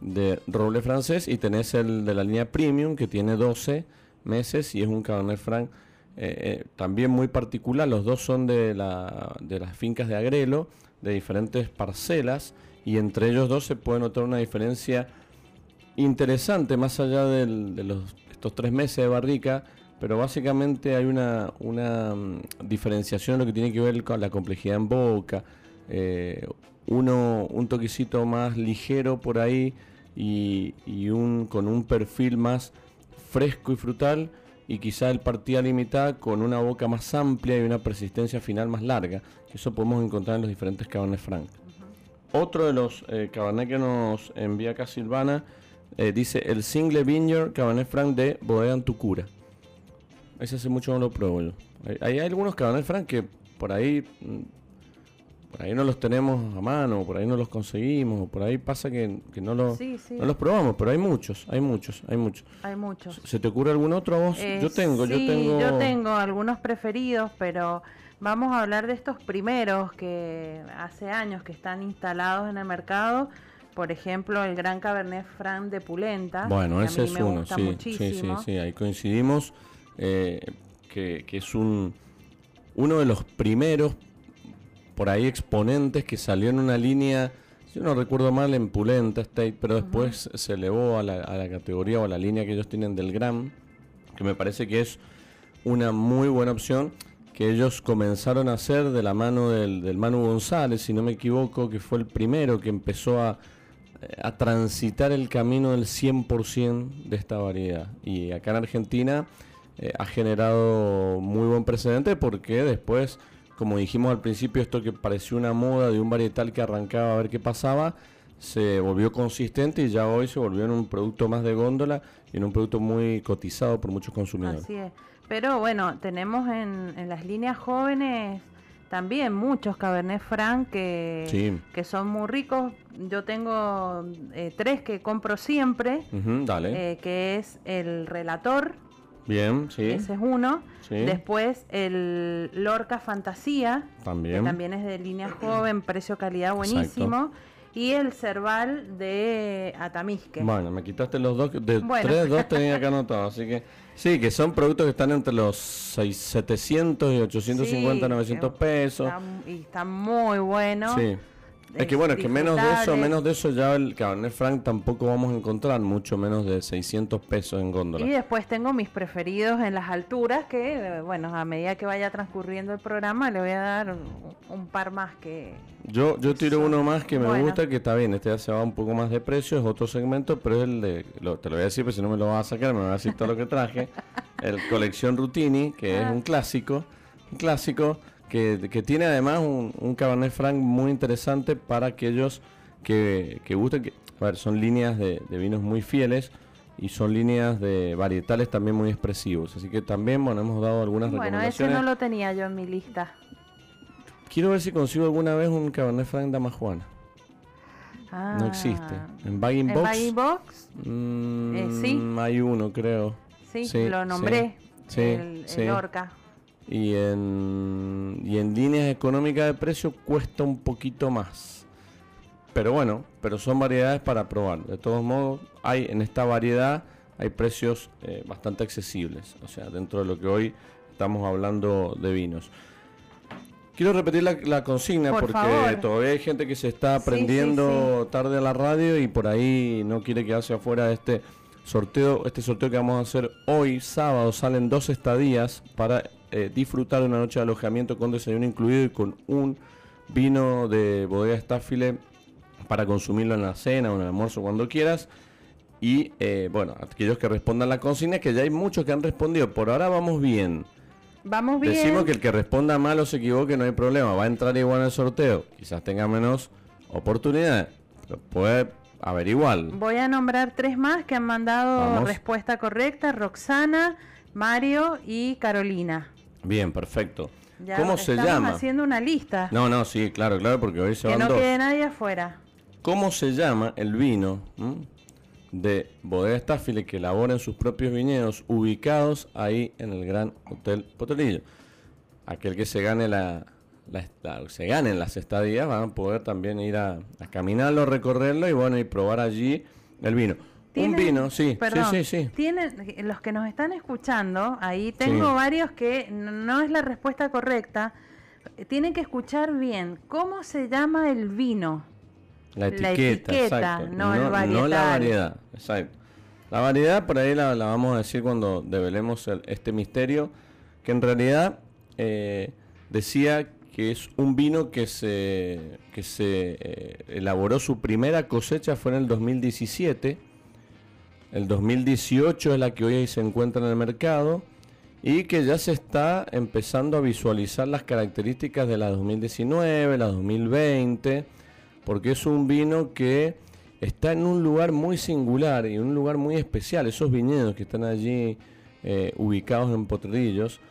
de roble francés, y tenés el de la línea Premium, que tiene 12 meses y es un Cabernet Franc eh, eh, también muy particular. Los dos son de, la, de las fincas de Agrelo, de diferentes parcelas, y entre ellos dos se puede notar una diferencia interesante, más allá de los, estos tres meses de barrica, pero básicamente hay una, una mm, diferenciación en lo que tiene que ver con la complejidad en boca, eh, uno un toquecito más ligero por ahí y, un, con un perfil más fresco y frutal y quizá el partida limitada con una boca más amplia y una persistencia final más larga. Eso podemos encontrar en los diferentes Cabernet Franc. Otro de los eh, Cabernet que nos envía acá Silvana eh, dice el Single Vineyard Cabernet Franc de Bodega Antucura. Ese hace mucho no lo pruebo yo. Hay, hay algunos Cabernet Franc que por ahí mm, por ahí no los tenemos a mano, por ahí no los conseguimos, por ahí pasa que, no, lo, no los probamos, pero hay muchos, hay muchos, hay muchos. Hay muchos. ¿Se te ocurre algún otro vos? Eh, yo tengo, yo tengo. Yo tengo algunos preferidos, pero vamos a hablar de estos primeros que hace años que están instalados en el mercado. Por ejemplo, el Gran Cabernet Franc de Pulenta. Bueno, ese es uno, sí, sí, sí, sí, ahí coincidimos, eh, que, que es un uno de los primeros por ahí exponentes que salió en una línea, yo no recuerdo mal, en Pulenta State, pero después se elevó a la, categoría o a la línea que ellos tienen del Gram, que me parece que es una muy buena opción que ellos comenzaron a hacer de la mano del, Manu González, si no me equivoco, que fue el primero que empezó a, a transitar el camino del 100% de esta variedad. Y acá en Argentina eh, ha generado muy buen precedente porque después como dijimos al principio, esto que pareció una moda de un varietal que arrancaba a ver qué pasaba, se volvió consistente y ya hoy se volvió en un producto más de góndola y en un producto muy cotizado por muchos consumidores. Así es. Pero bueno, tenemos en, las líneas jóvenes también muchos Cabernet Franc que, que son muy ricos. Yo tengo eh, tres que compro siempre, dale. Eh, que es el Relator, Bien, sí. Ese es uno. Después el Lorca Fantasía, también. que también es de línea joven, precio-calidad buenísimo. Y el Cerval de Atamisque. Bueno, me quitaste los dos, de tres, dos tenía acá anotado, así que sí, que son productos que están entre los 6, 700 y 850, 900 pesos. y están muy buenos. Sí. Es que bueno, es que menos de eso, menos de eso ya el Cabernet Franc tampoco vamos a encontrar, mucho menos de 600 pesos en góndola. Y después tengo mis preferidos en las alturas que, bueno, a medida que vaya transcurriendo el programa le voy a dar un, par más que... Yo yo tiro uno más que me gusta, que está bien, este ya se va un poco más de precio, es otro segmento, pero es el de, te lo voy a decir, pero si no me lo vas a sacar, me vas a decir todo lo que traje, el Colección Rutini, que es ah. un clásico, un clásico que, tiene además un, Cabernet Franc muy interesante para aquellos que, que gusten. Que, a ver, son líneas de, vinos muy fieles y son líneas de varietales también muy expresivos. Así que también, bueno, hemos dado algunas recomendaciones. Bueno, ese no lo tenía yo en mi lista. Quiero ver si consigo alguna vez un Cabernet Franc Damajuana. Ah, no existe. ¿En Bagging Box? ¿En Box? Mm, eh, sí. Hay uno, creo. Sí, lo nombré. Sí, el, el Orca y en, y en líneas económicas de precio cuesta un poquito más. Pero bueno, pero son variedades para probar. De todos modos, hay en esta variedad hay precios eh, bastante accesibles, o sea, dentro de lo que hoy estamos hablando de vinos. Quiero repetir la, consigna porque todavía hay gente que se está aprendiendo tarde a la radio y por ahí no quiere quedarse afuera de este sorteo. Este sorteo que vamos a hacer hoy, sábado, salen dos estadías para eh, disfrutar de una noche de alojamiento con desayuno incluido y con un vino de bodega Staffile para consumirlo en la cena o en el almuerzo cuando quieras. Y eh, bueno, aquellos que respondan la consigna, que ya hay muchos que han respondido. Por ahora vamos bien. Vamos bien. Decimos que el que responda mal o se equivoque no hay problema, va a entrar igual el sorteo. Quizás tenga menos oportunidades, pero puede haber igual. Voy a nombrar tres más que han mandado respuesta correcta: Roxana, Mario y Carolina. Bien, perfecto. ¿Cómo se llama? haciendo una lista. No, no, sí, claro, claro, porque hoy se que van no quede nadie afuera. ¿Cómo se llama el vino de Bodega Staffile que elabora en sus propios viñedos ubicados ahí en el Gran Hotel Potrillo? Aquel que se gane la, se ganen las estadías van a poder también ir a, caminarlo, recorrerlo y bueno, y probar allí el vino. Un vino, sí, sí, sí, Tienen, los que nos están escuchando, ahí tengo varios que no es la respuesta correcta. Tienen que escuchar bien. ¿Cómo se llama el vino? La etiqueta, no, el no, la variedad, exacto. La variedad por ahí la, vamos a decir cuando develemos este misterio, que en realidad eh, decía que es un vino que se, que se eh, elaboró su primera cosecha fue en el 2017 el 2018 es la que hoy se encuentra en el mercado y que ya se está empezando a visualizar las características de la 2019, la 2020, porque es un vino que está en un lugar muy singular y un lugar muy especial. Esos viñedos que están allí eh, ubicados en Potrillos,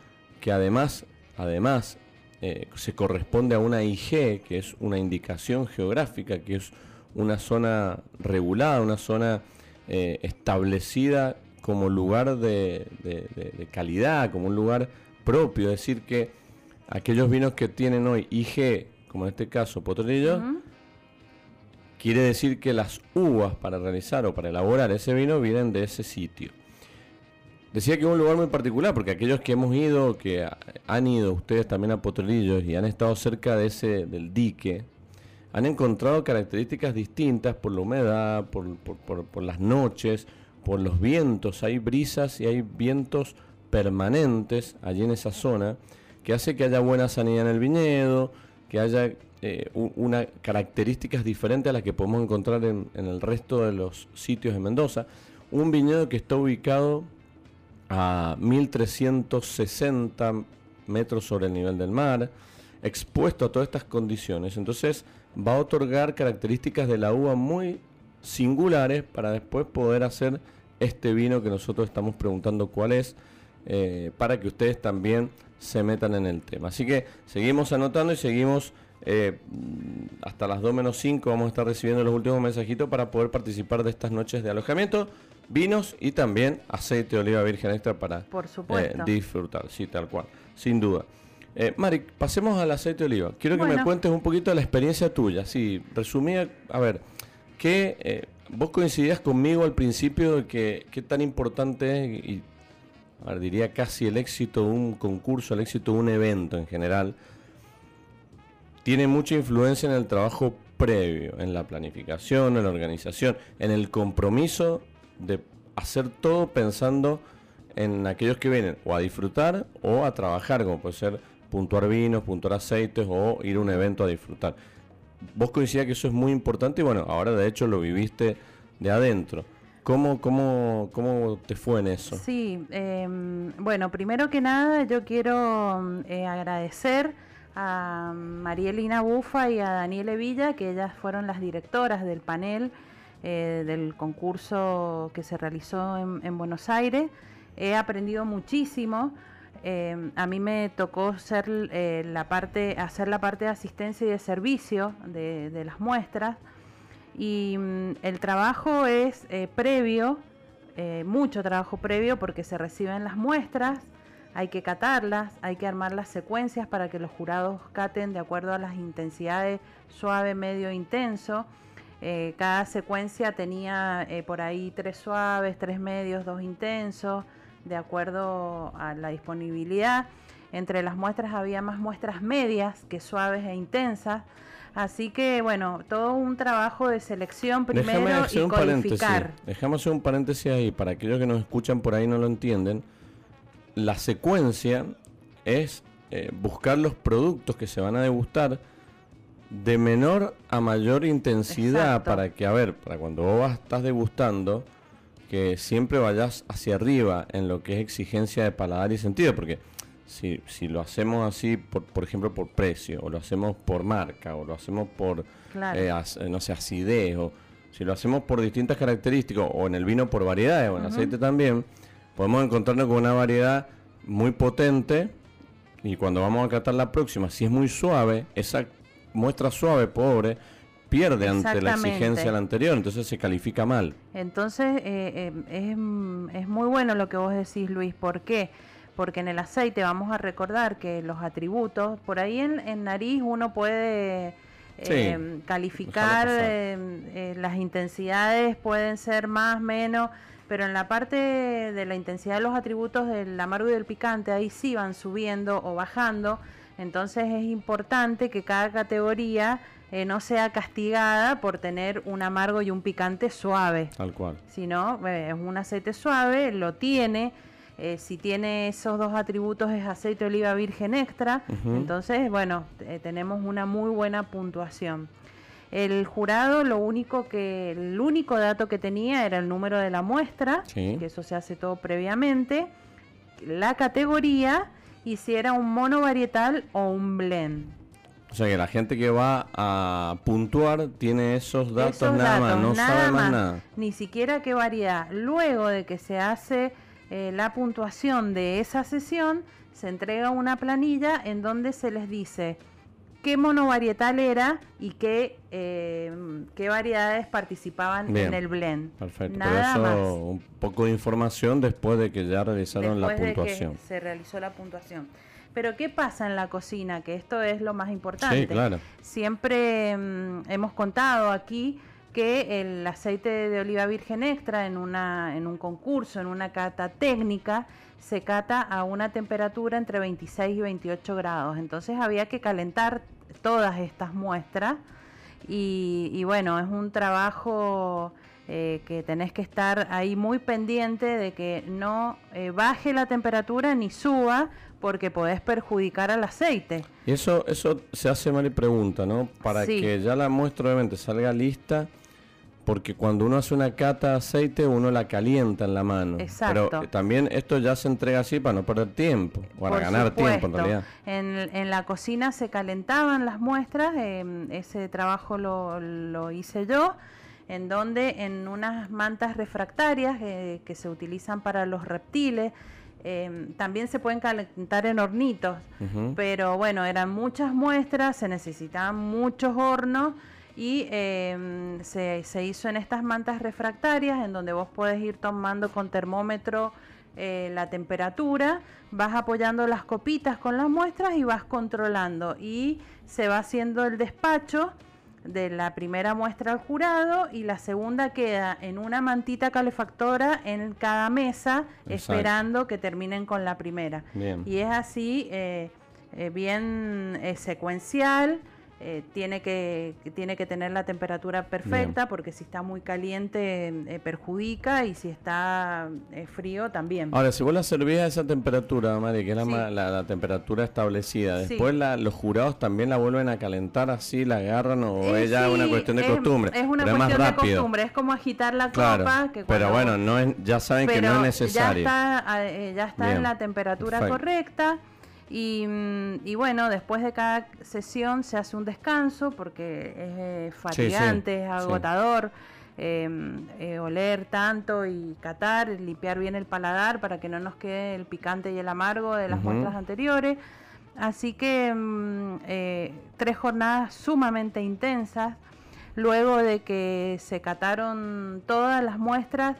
que además, además eh, se corresponde a una IG, que es una indicación geográfica, que es una zona regulada, una zona eh, establecida como lugar de, calidad, como un lugar propio. Es decir, que aquellos vinos que tienen hoy IG, como en este caso Potrillo, quiere decir que las uvas para realizar o para elaborar ese vino vienen de ese sitio. Decía que es un lugar muy particular, porque aquellos que hemos ido, que han ido ustedes también a Potrillos y han estado cerca de ese, del dique, han encontrado características distintas por la humedad, por, las noches, por los vientos. Hay brisas y hay vientos permanentes allí en esa zona que hace que haya buena sanidad en el viñedo, que haya eh, una características diferentes a las que podemos encontrar en, en, el resto de los sitios de Mendoza. Un viñedo que está ubicado a 1360 metros sobre el nivel del mar, expuesto a todas estas condiciones. Entonces, va a otorgar características de la uva muy singulares para después poder hacer este vino que nosotros estamos preguntando cuál es, eh, para que ustedes también se metan en el tema. Así que seguimos anotando y seguimos eh, hasta las 2 menos 5 vamos a estar recibiendo los últimos mensajitos para poder participar de estas noches de alojamiento, vinos y también aceite de oliva virgen extra para Por eh, disfrutar, sí, tal cual, sin duda. Eh, Mari, pasemos al aceite de oliva. Quiero que me cuentes un poquito de la experiencia tuya. Sí, resumía, a ver, que eh, vos coincidías conmigo al principio de que qué tan importante es, y a ver, diría casi el éxito de un concurso, el éxito de un evento en general, tiene mucha influencia en el trabajo previo, en la planificación, en la organización, en el compromiso de hacer todo pensando en aquellos que vienen o a disfrutar o a trabajar, como puede ser puntuar vinos, puntuar aceites o ir a un evento a disfrutar. Vos coincidías que eso es muy importante y bueno, ahora de hecho lo viviste de adentro. ¿Cómo, cómo, cómo te fue en eso? Sí, em, bueno, primero que nada yo quiero eh, agradecer a Marielina Bufa y a Daniele Villa, que ellas fueron las directoras del panel eh, del concurso que se realizó en Buenos Aires. He aprendido muchísimo Em, a mí me tocó ser, eh, la parte, hacer la parte de asistencia y de servicio de, las muestras. Y mm, el trabajo es eh, previo, eh, mucho trabajo previo porque se reciben las muestras, hay que catarlas, hay que armar las secuencias para que los jurados caten de acuerdo a las intensidades suave, medio, intenso. cada secuencia tenía por ahí tres suaves, tres medios, dos intensos de acuerdo a la disponibilidad. Entre las muestras había más muestras medias que suaves e intensas. Así que, bueno, todo un trabajo de selección primero y codificar. Dejamos hacer un paréntesis ahí, para aquellos que nos escuchan por ahí no lo entienden. La secuencia es eh, buscar los productos que se van a degustar de menor a mayor intensidad para que, a ver, para cuando vos estás degustando, que siempre vayas hacia arriba en lo que es exigencia de paladar y sentido, porque si, si lo hacemos así, por, por ejemplo, por precio, o lo hacemos por marca, o lo hacemos por, eh, no sé, acidez, o si lo hacemos por distintas características, o en el vino por variedades, o en el aceite también, podemos encontrarnos con una variedad muy potente y cuando vamos a catar la próxima, si es muy suave, esa muestra suave, pobre, pierde ante la exigencia de la anterior, entonces se califica mal. Entonces eh, eh, es, muy bueno lo que vos decís, Luis. ¿Por qué? Porque en el aceite vamos a recordar que los atributos, por ahí en, nariz uno puede eh, calificar, las intensidades pueden ser más, menos, pero en la parte de la intensidad de los atributos del amargo y del picante, ahí sí van subiendo o bajando. Entonces es importante que cada categoría eh, no sea castigada por tener un amargo y un picante suave. Tal cual. Si no, eh, es un aceite suave, lo tiene. Eh, si tiene esos dos atributos es aceite de oliva virgen extra. Entonces, bueno, tenemos una muy buena puntuación. El jurado lo único que, el único dato que tenía era el número de la muestra, que eso se hace todo previamente, la categoría y si era un mono varietal o un blend. O sea que la gente que va a puntuar tiene esos datos nada más, no sabe más, nada. Ni siquiera qué variedad. Luego de que se hace eh, la puntuación de esa sesión, se entrega una planilla en donde se les dice qué monovarietal era y qué, eh, qué variedades participaban en el blend. Perfecto, Nada eso un poco de información después de que ya realizaron la puntuación. De que se realizó la puntuación. Pero ¿qué pasa en la cocina? Que esto es lo más importante. Sí, claro. Siempre mm, hemos contado aquí que el aceite de oliva virgen extra en, una, en un concurso, en una cata técnica, se cata a una temperatura entre 26 y 28 grados. Entonces había que calentar todas estas muestras y, bueno, es un trabajo eh, que tenés que estar ahí muy pendiente de que no eh, baje la temperatura ni suba porque podés perjudicar al aceite. Y eso, eso se hace mal y pregunta, ¿no? Para que ya la muestra obviamente salga lista, porque cuando uno hace una cata de aceite uno la calienta en la mano. Exacto. Pero también esto ya se entrega así para no perder tiempo, para ganar tiempo en realidad. En, la cocina se calentaban las muestras, em, ese trabajo lo, lo hice yo en donde en unas mantas refractarias eh, que se utilizan para los reptiles, Em, también se pueden calentar en hornitos, pero bueno, eran muchas muestras, se necesitaban muchos hornos y em, se, hizo en estas mantas refractarias en donde vos podés ir tomando con termómetro eh, la temperatura, vas apoyando las copitas con las muestras y vas controlando y se va haciendo el despacho de la primera muestra al jurado y la segunda queda en una mantita calefactora en cada mesa esperando que terminen con la primera. Y es así, eh, eh, bien secuencial. Eh, tiene, que, tiene que tener la temperatura perfecta porque si está muy caliente eh, perjudica y si está eh, frío también. Ahora, si vos la servís a esa temperatura, Mari, que es la, temperatura establecida, después los jurados también la vuelven a calentar así, la agarran o es ya una cuestión de costumbre. Es una cuestión de costumbre, es como agitar la copa. pero bueno, no es, ya saben que no es necesario. Ya está, ya está en la temperatura correcta. Mm, y, bueno, después de cada sesión se hace un descanso porque es eh, fatigante, es agotador. Em, eh, oler tanto y catar, limpiar bien el paladar para que no nos quede el picante y el amargo de las muestras anteriores. Así que mm, eh, tres jornadas sumamente intensas. Luego de que se cataron todas las muestras,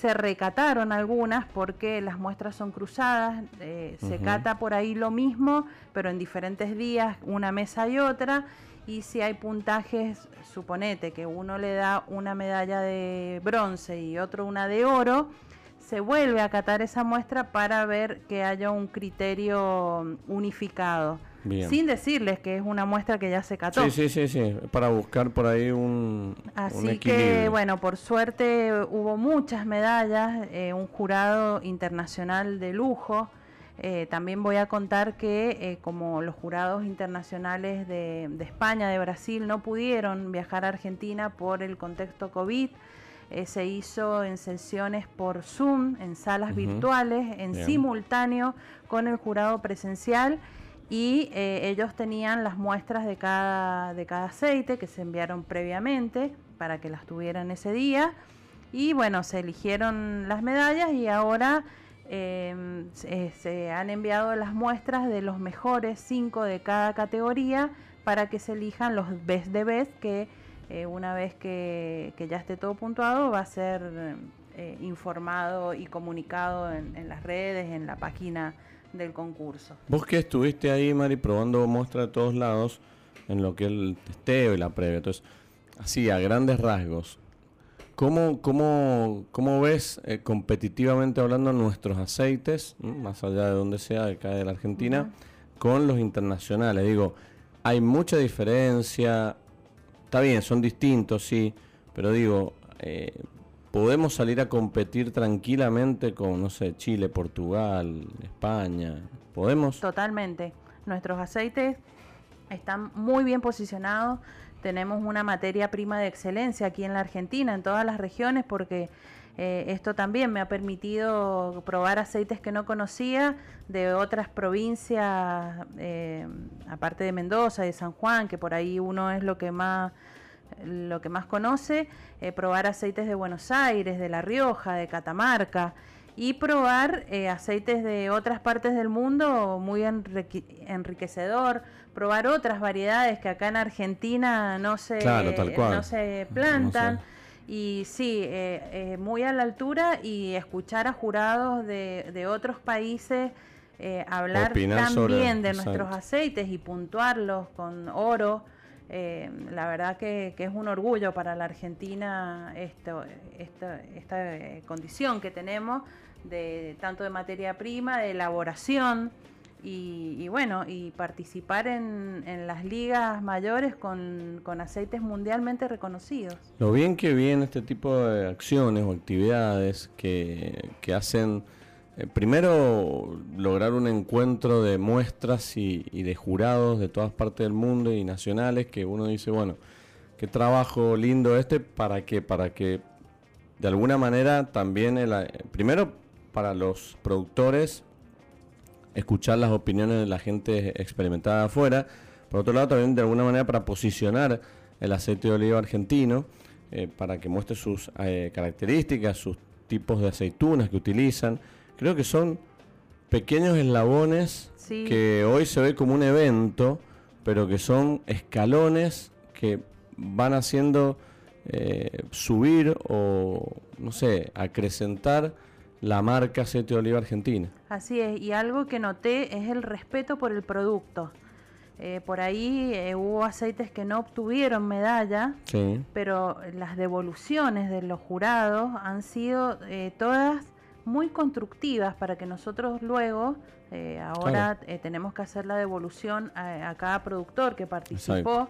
se recataron algunas porque las muestras son cruzadas, eh, se cata por ahí lo mismo, pero en diferentes días, una mesa y otra, y si hay puntajes, suponete que uno le da una medalla de bronce y otro una de oro, se vuelve a catar esa muestra para ver que haya un criterio unificado. Sin decirles que es una muestra que ya se cató. Sí, sí, sí, sí, para buscar por ahí un, Así que, bueno, por suerte hubo muchas medallas, eh, un jurado internacional de lujo. Eh, también voy a contar que eh, como los jurados internacionales de, de, España, de Brasil, no pudieron viajar a Argentina por el contexto COVID, se hizo en sesiones por Zoom, en salas virtuales, en simultáneo con el jurado presencial y eh, ellos tenían las muestras de cada, de cada aceite que se enviaron previamente para que las tuvieran ese día. Y bueno, se eligieron las medallas y ahora em, se, han enviado las muestras de los mejores cinco de cada categoría para que se elijan los best de best que eh, una vez que, ya esté todo puntuado, va a ser eh, informado y comunicado en, las redes, en la página del concurso. Vos que estuviste ahí, Mari, probando muestras de todos lados, en lo que es el testeo y la previa. Entonces, así, a grandes rasgos, ¿cómo, cómo, cómo ves eh, competitivamente hablando nuestros aceites, más allá de donde sea, acá de la Argentina, con los internacionales? Digo, hay mucha diferencia, Está bien, son distintos, sí, pero digo, eh, podemos salir a competir tranquilamente con, no sé, Chile, Portugal, España. ¿Podemos? Totalmente. Nuestros aceites están muy bien posicionados. Tenemos una materia prima de excelencia aquí en la Argentina, en todas las regiones, porque eh, esto también me ha permitido probar aceites que no conocía de otras provincias, eh, aparte de Mendoza, de San Juan, que por ahí uno es lo que más lo que más conoce, eh, probar aceites de Buenos Aires, de La Rioja, de Catamarca y probar eh, aceites de otras partes del mundo muy enriquecedor, probar otras variedades que acá en Argentina no se, no se plantan. Y sí, muy a la altura y escuchar a jurados de, de otros países eh, hablar también de nuestros aceites y puntuarlos con oro. Eh, la verdad que, es un orgullo para la Argentina esto, esta, esta eh, condición que tenemos de tanto de materia prima, de elaboración y, bueno, y participar en, las ligas mayores con, con, aceites mundialmente reconocidos. Lo bien que viene este tipo de acciones o actividades que, que hacen eh, primero, lograr un encuentro de muestras y, de jurados de todas partes del mundo y nacionales que uno dice, bueno, qué trabajo lindo este para que, para que de alguna manera también, el, eh, primero para los productores, escuchar las opiniones de la gente experimentada afuera, por otro lado también de alguna manera para posicionar el aceite de oliva argentino, eh, para que muestre sus características, sus tipos de aceitunas que utilizan, Creo que son pequeños eslabones que hoy se ve como un evento, pero que son escalones que van haciendo eh, subir o, no sé, acrecentar la marca aceite de oliva argentina. Así es, y algo que noté es el respeto por el producto. Eh, por ahí eh, hubo aceites que no obtuvieron medalla, pero las devoluciones de los jurados han sido todas muy constructivas para que nosotros luego, eh, ahora eh, tenemos que hacer la devolución a, cada productor que participó.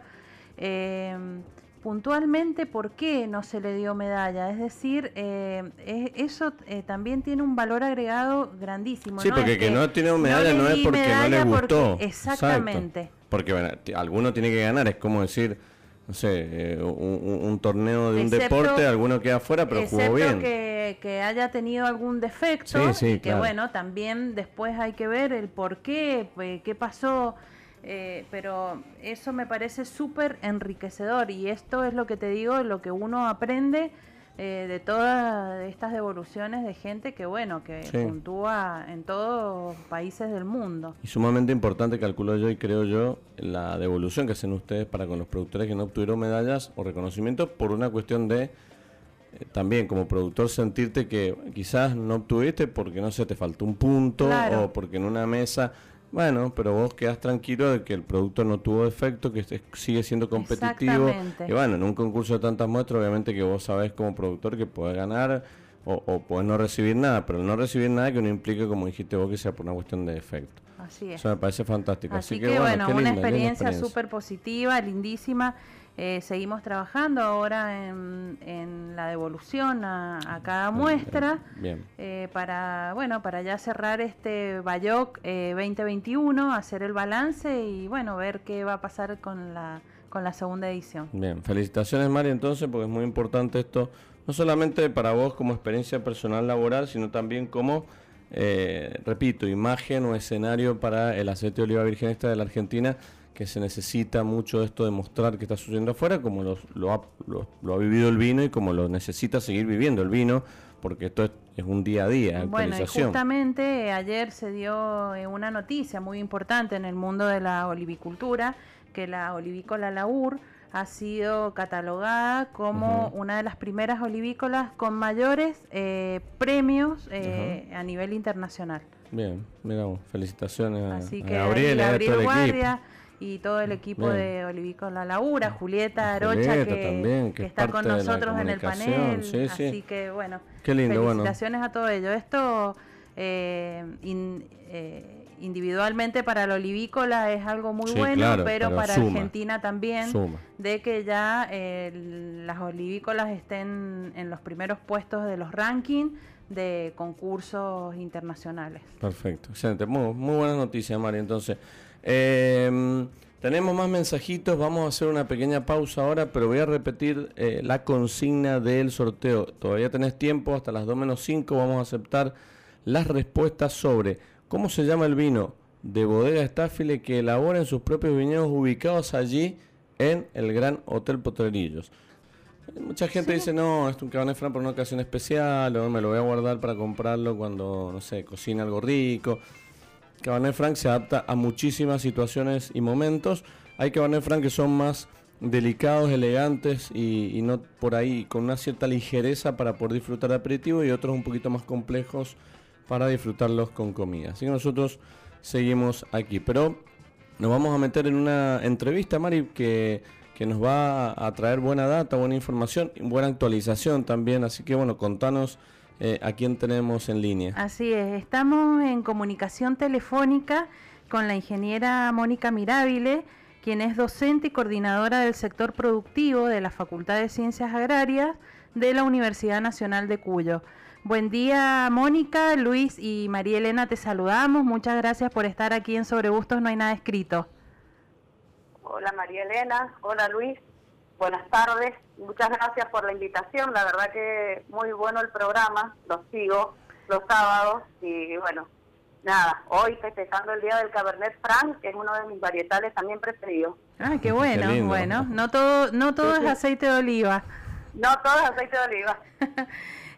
Em, puntualmente, ¿por qué no se le dio medalla? Es decir, eh, eso también tiene un valor agregado grandísimo. Sí, porque que no tiene medalla no, es porque no le gustó. exactamente. Porque bueno, alguno tiene que ganar, es como decir no sé, eh, un, torneo de un deporte, alguno queda afuera, pero jugó bien. Que, que haya tenido algún defecto, y que bueno, también después hay que ver el por qué, eh, qué pasó, eh, pero eso me parece súper enriquecedor y esto es lo que te digo, lo que uno aprende eh, de todas estas devoluciones de gente que, bueno, que puntúa en todos países del mundo. Y sumamente importante, calculo yo y creo yo, la devolución que hacen ustedes para con los productores que no obtuvieron medallas o reconocimientos por una cuestión de eh, también como productor sentirte que quizás no obtuviste porque no sé, te faltó un punto o porque en una mesa bueno, pero vos quedás tranquilo de que el producto no tuvo defecto, que sigue siendo competitivo. Y bueno, en un concurso de tantas muestras, obviamente que vos sabés como productor que puedes ganar o, o no recibir nada, pero no recibir nada que no implique, como dijiste vos, que sea por una cuestión de defecto. Así es. Eso me parece fantástico. Así, que, bueno, una experiencia súper positiva, lindísima. Eh, seguimos trabajando ahora en, la devolución a, cada muestra eh, para bueno para ya cerrar este Bayoc 2021, eh, hacer el balance y bueno ver qué va a pasar con la con la segunda edición. Bien, felicitaciones Mari entonces porque es muy importante esto no solamente para vos como experiencia personal laboral, sino también como, eh, repito, imagen o escenario para el aceite de oliva virgen extra de la Argentina, que se necesita mucho esto de mostrar que está sucediendo afuera, como lo, ha, lo, ha vivido el vino y como lo necesita seguir viviendo el vino, porque esto es, un día a día. Bueno, y justamente ayer se dio eh, una noticia muy importante en el mundo de la olivicultura, que la olivícola Laur ha sido catalogada como una de las primeras olivícolas con mayores eh, premios eh, a nivel internacional. Bien, miramos, felicitaciones Así a, que Gabriel, Gabriel Guardia y todo el equipo de Olivícola Laura, Julieta Arocha, que, está con nosotros en el panel. así que bueno, felicitaciones a todo ello. Esto eh, individualmente para la olivícola es algo muy bueno, pero, para Argentina también, de que ya eh, las olivícolas estén en los primeros puestos de los rankings de concursos internacionales. Perfecto, excelente. Muy, buena noticia, María. Entonces, em, tenemos más mensajitos, vamos a hacer una pequeña pausa ahora, pero voy a repetir eh, la consigna del sorteo. Todavía tenés tiempo, hasta las 2 menos 5 vamos a aceptar las respuestas sobre ¿Cómo se llama el vino de bodega Estáfile que elabora en sus propios viñedos ubicados allí en el Gran Hotel Potrerillos? Mucha gente dice, no, es un Cabernet Franc por una ocasión especial, o me lo voy a guardar para comprarlo cuando, no sé, cocina algo rico. Cabernet Franc se adapta a muchísimas situaciones y momentos. Hay Cabernet Franc que son más delicados, elegantes y, no por ahí con una cierta ligereza para poder disfrutar de aperitivo y otros un poquito más complejos para disfrutarlos con comida. Así que nosotros seguimos aquí. Pero nos vamos a meter en una entrevista, Mari, que, que nos va a traer buena data, buena información y buena actualización también. Así que bueno, contanos eh, a quién tenemos en línea. Así es, estamos en comunicación telefónica con la ingeniera Mónica Mirabile, quien es docente y coordinadora del sector productivo de la Facultad de Ciencias Agrarias de la Universidad Nacional de Cuyo. Buen día, Mónica, Luis y María Elena, te saludamos. Muchas gracias por estar aquí en Sobre Gustos No hay nada escrito. Hola, María Elena. Hola, Luis. Buenas tardes. Muchas gracias por la invitación. La verdad que muy bueno el programa. Lo sigo los sábados y bueno, nada, hoy festejando el Día del Cabernet Franc, que es uno de mis varietales también preferidos. Ah, qué bueno, bueno. No todo, no todo es aceite de oliva. No todo es aceite de oliva.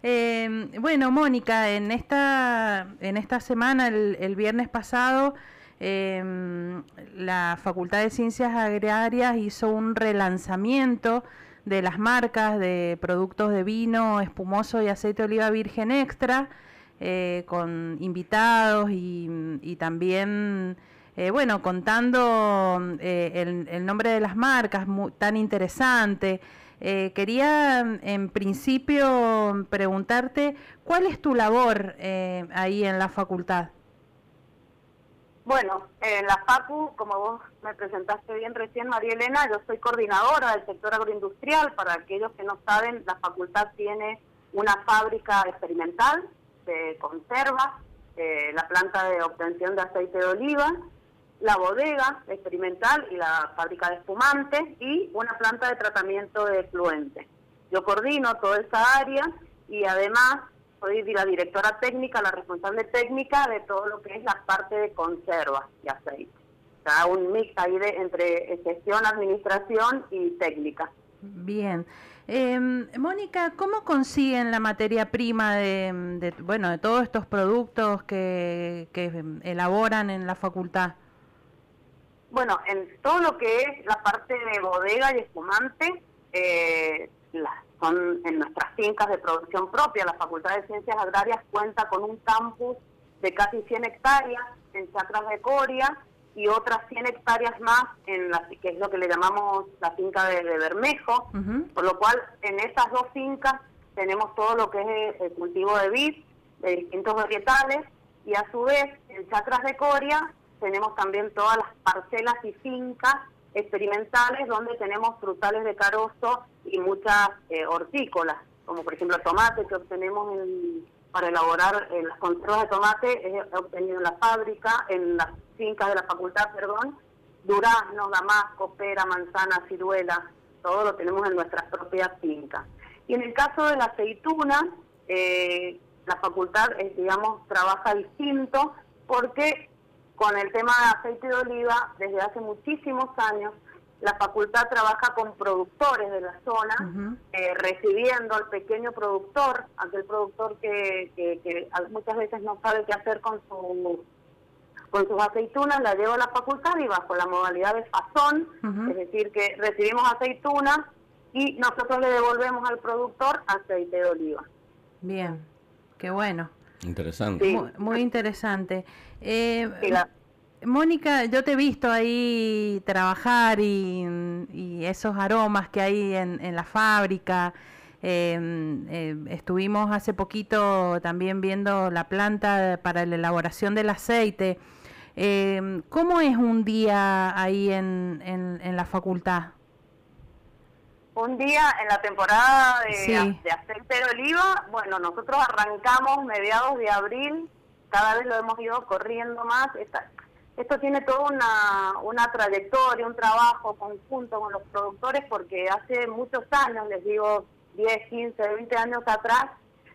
Eh, bueno, Mónica, en esta, en esta semana, el, viernes pasado, em, la Facultad de Ciencias Agrarias hizo un relanzamiento de las marcas de productos de vino espumoso y aceite de oliva virgen extra, eh, con invitados y, también, eh, bueno, contando eh, el, nombre de las marcas, tan interesante. Quería en principio preguntarte, ¿cuál es tu labor ahí en la facultad? Bueno, en la FACU, como vos me presentaste bien recién, María Elena, yo soy coordinadora del sector agroindustrial. Para aquellos que no saben, la facultad tiene una fábrica experimental de conservas, eh, la planta de obtención de aceite de oliva, la bodega experimental y la fábrica de espumantes y una planta de tratamiento de efluentes. Yo coordino toda esa área y además soy la directora técnica, la responsable técnica de todo lo que es la parte de conserva y aceite. O sea, un mix ahí de, entre gestión, administración y técnica. Bien. Em, Mónica, ¿cómo consiguen la materia prima de, bueno, de todos estos productos que, que elaboran en la facultad? Bueno, en todo lo que es la parte de bodega y espumante, eh, son en nuestras fincas de producción propia. La Facultad de Ciencias Agrarias cuenta con un campus de casi 100 hectáreas en Chacras de Coria y otras 100 hectáreas más en la que es lo que le llamamos la finca de, Bermejo, por lo cual en esas dos fincas tenemos todo lo que es el cultivo de vid, de distintos varietales, y a su vez en Chacras de Coria tenemos también todas las parcelas y fincas experimentales donde tenemos frutales de carozo y muchas eh, hortícolas, como por ejemplo tomate que obtenemos para elaborar eh, las conservas de tomate, es obtenido en la fábrica, en las fincas de la facultad, perdón, durazno, damasco, pera, manzana, ciruela, todo lo tenemos en nuestras propias fincas. Y en el caso de la aceituna, eh, la facultad, digamos, trabaja distinto porque con el tema de aceite de oliva, desde hace muchísimos años, la facultad trabaja con productores de la zona, eh, recibiendo al pequeño productor, aquel productor que, que, muchas veces no sabe qué hacer con su con sus aceitunas, la lleva a la facultad y bajo la modalidad de fazón, es decir, que recibimos aceitunas y nosotros le devolvemos al productor aceite de oliva. Bien, qué bueno. Interesante. Muy, interesante. Eh, Mónica, yo te he visto ahí trabajar y, esos aromas que hay en, la fábrica. Em, eh, estuvimos hace poquito también viendo la planta para la elaboración del aceite. Em, ¿Cómo es un día ahí en, en, la facultad? Un día en la temporada de, de aceite de oliva, bueno, nosotros arrancamos mediados de abril, cada vez lo hemos ido corriendo más. Esta, esto tiene toda una, una trayectoria, un trabajo conjunto con los productores, porque hace muchos años, les digo 10, 15, 20 años atrás,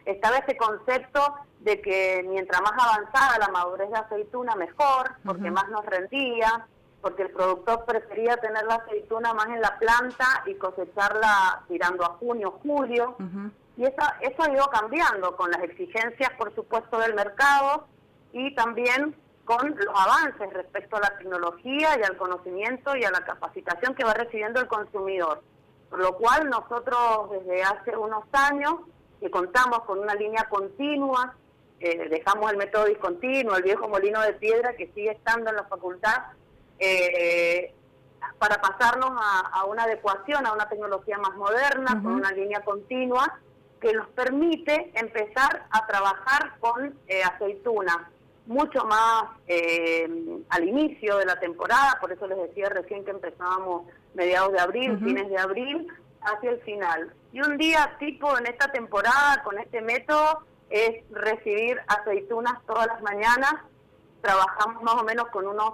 estaba ese concepto de que mientras más avanzada la madurez de aceituna, mejor, porque más nos rendía, porque el productor prefería tener la aceituna más en la planta y cosecharla tirando a junio, julio. Y eso, eso ha ido cambiando con las exigencias, por supuesto, del mercado y también con los avances respecto a la tecnología y al conocimiento y a la capacitación que va recibiendo el consumidor. Por lo cual nosotros desde hace unos años que contamos con una línea continua, eh, dejamos el método discontinuo, el viejo molino de piedra que sigue estando en la facultad, eh, para pasarnos a, una adecuación, a una tecnología más moderna, con una línea continua, que nos permite empezar a trabajar con eh, aceitunas mucho más eh, al inicio de la temporada, por eso les decía recién que empezábamos mediados de abril, fines de abril, hacia el final. Y un día tipo en esta temporada con este método es recibir aceitunas todas las mañanas. Trabajamos más o menos con unos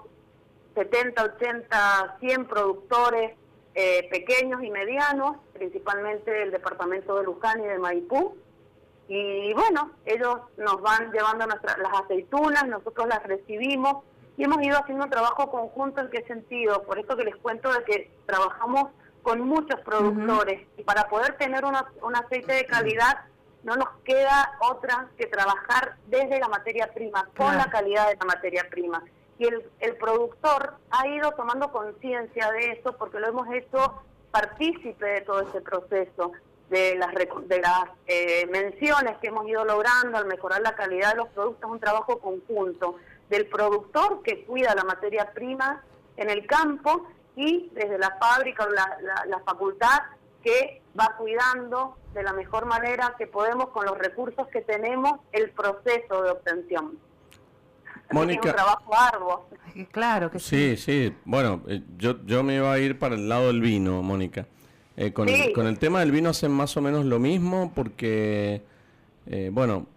70, 80, 100 productores eh, pequeños y medianos, principalmente del departamento de Luján y de Maipú y bueno, ellos nos van llevando nuestras las aceitunas, nosotros las recibimos y hemos ido haciendo un trabajo conjunto en qué sentido. Por eso que les cuento de que trabajamos con muchos productores y para poder tener un aceite de calidad no nos queda otra que trabajar desde la materia prima, con la calidad de la materia prima. Y el, el productor ha ido tomando conciencia de eso porque lo hemos hecho partícipe de todo ese proceso de las, de las eh, menciones que hemos ido logrando al mejorar la calidad de los productos, un trabajo conjunto del productor que cuida la materia prima en el campo y desde la fábrica o la, la, facultad que va cuidando de la mejor manera que podemos con los recursos que tenemos el proceso de obtención. Mónica. Es un trabajo arduo. Claro que sí. Sí, sí. Bueno, eh, yo, yo me iba a ir para el lado del vino, Mónica. Eh, con, el, tema del vino hacen más o menos lo mismo porque, eh, bueno,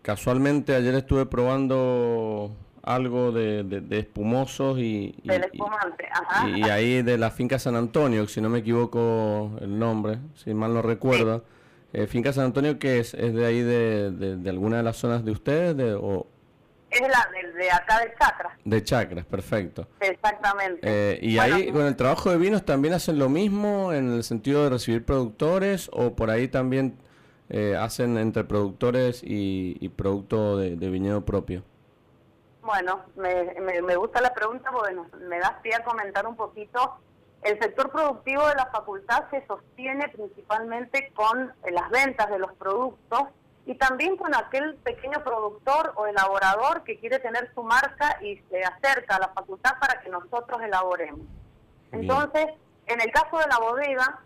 casualmente ayer estuve probando algo de, espumosos y, y, ahí de la finca San Antonio, si no me equivoco el nombre, si mal no recuerdo. Eh, finca San Antonio que es, es de ahí de, de, alguna de las zonas de ustedes de, o, es la de, acá de Chacras. De Chacras, perfecto. Exactamente. Eh, ¿Y ahí con el trabajo de vinos también hacen lo mismo en el sentido de recibir productores o por ahí también eh, hacen entre productores y, producto de, viñedo propio? Bueno, me, me, gusta la pregunta porque me das pie a comentar un poquito. El sector productivo de la facultad se sostiene principalmente con las ventas de los productos y también con aquel pequeño productor o elaborador que quiere tener su marca y se acerca a la facultad para que nosotros elaboremos. Entonces, en el caso de la bodega,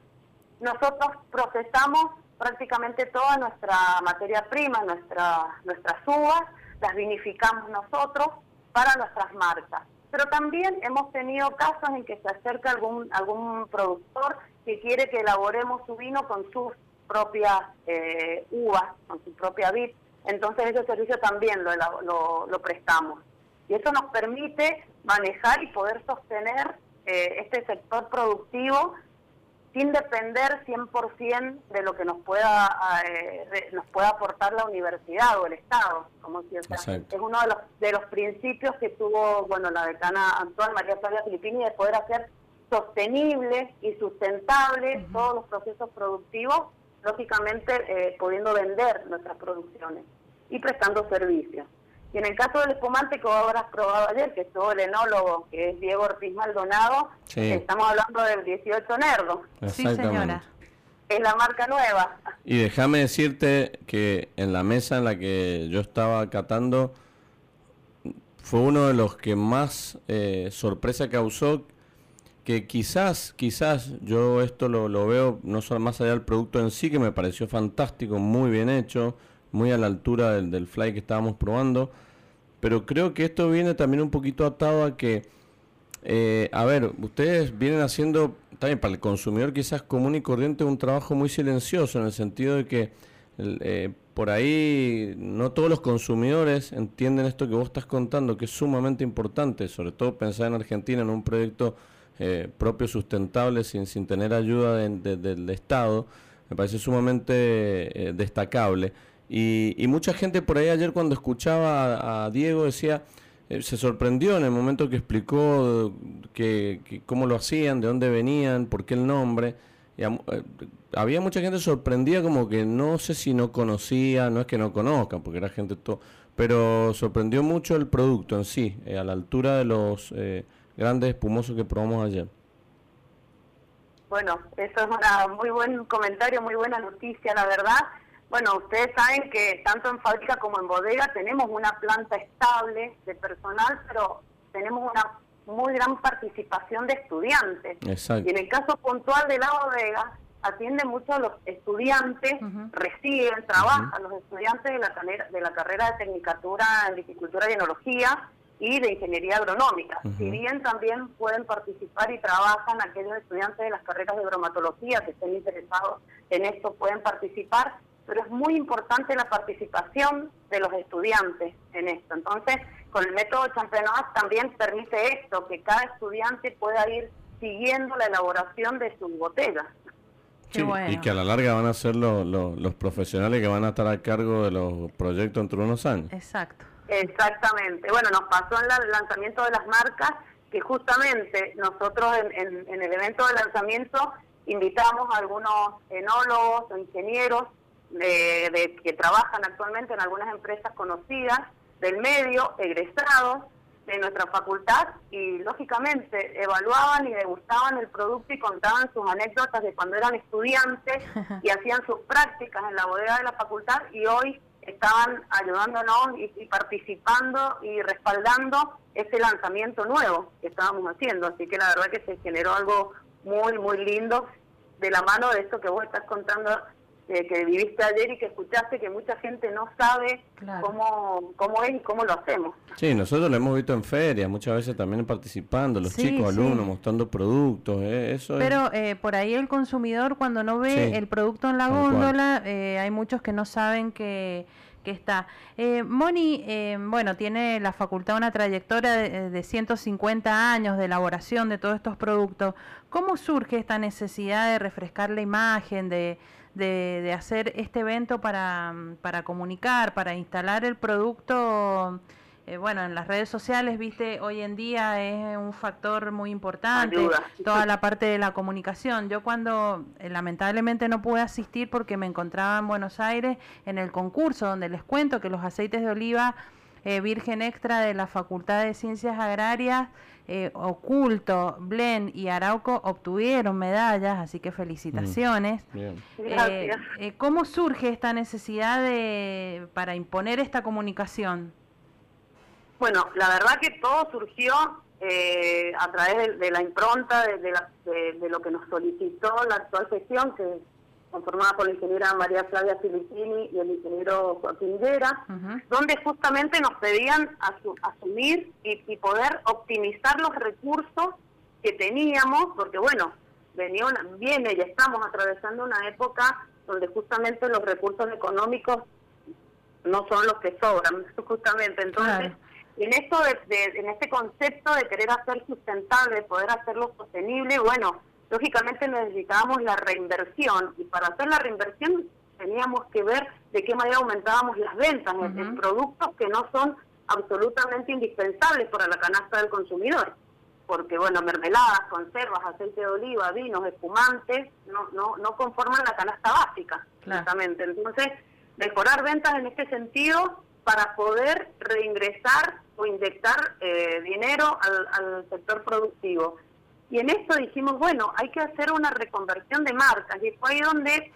nosotros procesamos prácticamente toda nuestra materia prima, nuestra, nuestras uvas, las vinificamos nosotros para nuestras marcas. Pero también hemos tenido casos en que se acerca algún, algún productor que quiere que elaboremos su vino con sus propias eh, uvas, con su propia vid. Entonces ese servicio también lo, lo, prestamos. Y eso nos permite manejar y poder sostener eh, este sector productivo sin depender 100% de lo que nos pueda eh, nos pueda aportar la universidad o el Estado, como si, es uno de los, de los principios que tuvo bueno la decana actual María Flavia Filipini de poder hacer sostenible y sustentable todos los procesos productivos, lógicamente eh, pudiendo vender nuestras producciones y prestando servicios. Y en el caso del espumante que vos habrás probado ayer, que estuvo el enólogo, que es Diego Ortiz Maldonado, estamos hablando del 18 Nerdo. Sí, señora. Es la marca nueva. Y déjame decirte que en la mesa en la que yo estaba catando, fue uno de los que más eh, sorpresa causó, que quizás, quizás yo esto lo, lo veo no solo más allá del producto en sí, que me pareció fantástico, muy bien hecho, muy a la altura del, fly que estábamos probando. Pero creo que esto viene también un poquito atado a que, eh, a ver, ustedes vienen haciendo, también para el consumidor quizás común y corriente, un trabajo muy silencioso en el sentido de que eh, por ahí no todos los consumidores entienden esto que vos estás contando, que es sumamente importante, sobre todo pensar en Argentina en un proyecto eh, propio sustentable sin, sin tener ayuda del Estado, me parece sumamente destacable. Y, mucha gente por ahí ayer cuando escuchaba a, Diego decía, eh, se sorprendió en el momento que explicó que, cómo lo hacían, de dónde venían, por qué el nombre. Y, eh, había mucha gente sorprendida como que no sé si no conocía, no es que no conozcan, porque era gente todo, pero sorprendió mucho el producto en sí, eh, a la altura de los grandes espumosos que probamos ayer. Bueno, eso es un muy buen comentario, muy buena noticia, la verdad. Bueno, ustedes saben que tanto en fábrica como en bodega tenemos una planta estable de personal, pero tenemos una muy gran participación de estudiantes. Y en el caso puntual de la bodega, atiende mucho a los estudiantes, reciben, trabajan los estudiantes de la, de la carrera de Tecnicatura en Viticultura y Enología y de Ingeniería Agronómica. Si bien también pueden participar y trabajan aquellos estudiantes de las carreras de bromatología que estén interesados en esto, pueden participar, pero es muy importante la participación de los estudiantes en esto. Entonces, con el método Champenoise también permite esto, que cada estudiante pueda ir siguiendo la elaboración de sus botellas. Y que a la larga van a ser los profesionales que van a estar a cargo de los proyectos entre unos años. Exacto. Exactamente. Bueno, nos pasó en el lanzamiento de las marcas que justamente nosotros en, en el evento de lanzamiento invitamos a algunos enólogos o ingenieros de, que trabajan actualmente en algunas empresas conocidas del medio, egresados de nuestra facultad y lógicamente evaluaban y degustaban el producto y contaban sus anécdotas de cuando eran estudiantes y hacían sus prácticas en la bodega de la facultad y hoy estaban ayudándonos y, y participando y respaldando ese lanzamiento nuevo que estábamos haciendo. Así que la verdad que se generó algo muy, muy lindo de la mano de esto que vos estás contando que viviste ayer y que escuchaste que mucha gente no sabe cómo, cómo es y cómo lo hacemos. Sí, nosotros lo hemos visto en ferias, muchas veces también participando, los chicos, alumnos, mostrando productos, eh, eso Pero eh, por ahí el consumidor cuando no ve el producto en la góndola, eh, hay muchos que no saben que que está. Eh, Moni, bueno, tiene la facultad una trayectoria de, de, 150 años de elaboración de todos estos productos. ¿Cómo surge esta necesidad de refrescar la imagen, de, de, de hacer este evento para, para, comunicar, para instalar el producto. Eh, bueno, en las redes sociales, viste, hoy en día es un factor muy importante, toda la parte de la comunicación. Yo cuando eh, lamentablemente no pude asistir porque me encontraba en Buenos Aires en el concurso donde les cuento que los aceites de oliva eh, virgen extra de la Facultad de Ciencias Agrarias, eh, Oculto, Blen y Arauco obtuvieron medallas, así que felicitaciones. Mm, eh, ¿Cómo surge esta necesidad de, para imponer esta comunicación? Bueno, la verdad que todo surgió a través de, la impronta, de, de, lo que nos solicitó la actual gestión, que conformada por la ingeniera María Flavia Filippini y el ingeniero Joaquín Llera, donde justamente nos pedían asumir y, poder optimizar los recursos que teníamos, porque bueno, venía viene y estamos atravesando una época donde justamente los recursos económicos no son los que sobran, justamente. Entonces, en esto de, en este concepto de querer hacer sustentable, poder hacerlo sostenible, bueno, lógicamente necesitábamos la reinversión y para hacer la reinversión teníamos que ver de qué manera aumentábamos las ventas en productos que no son absolutamente indispensables para la canasta del consumidor porque bueno, mermeladas, conservas, aceite de oliva, vinos, espumantes, no, no, no conforman la canasta básica, exactamente. Entonces, mejorar ventas en este sentido para poder reingresar o inyectar eh, dinero al, al sector productivo. Y en esto dijimos, bueno, hay que hacer una reconversión de marcas, y fue ahí donde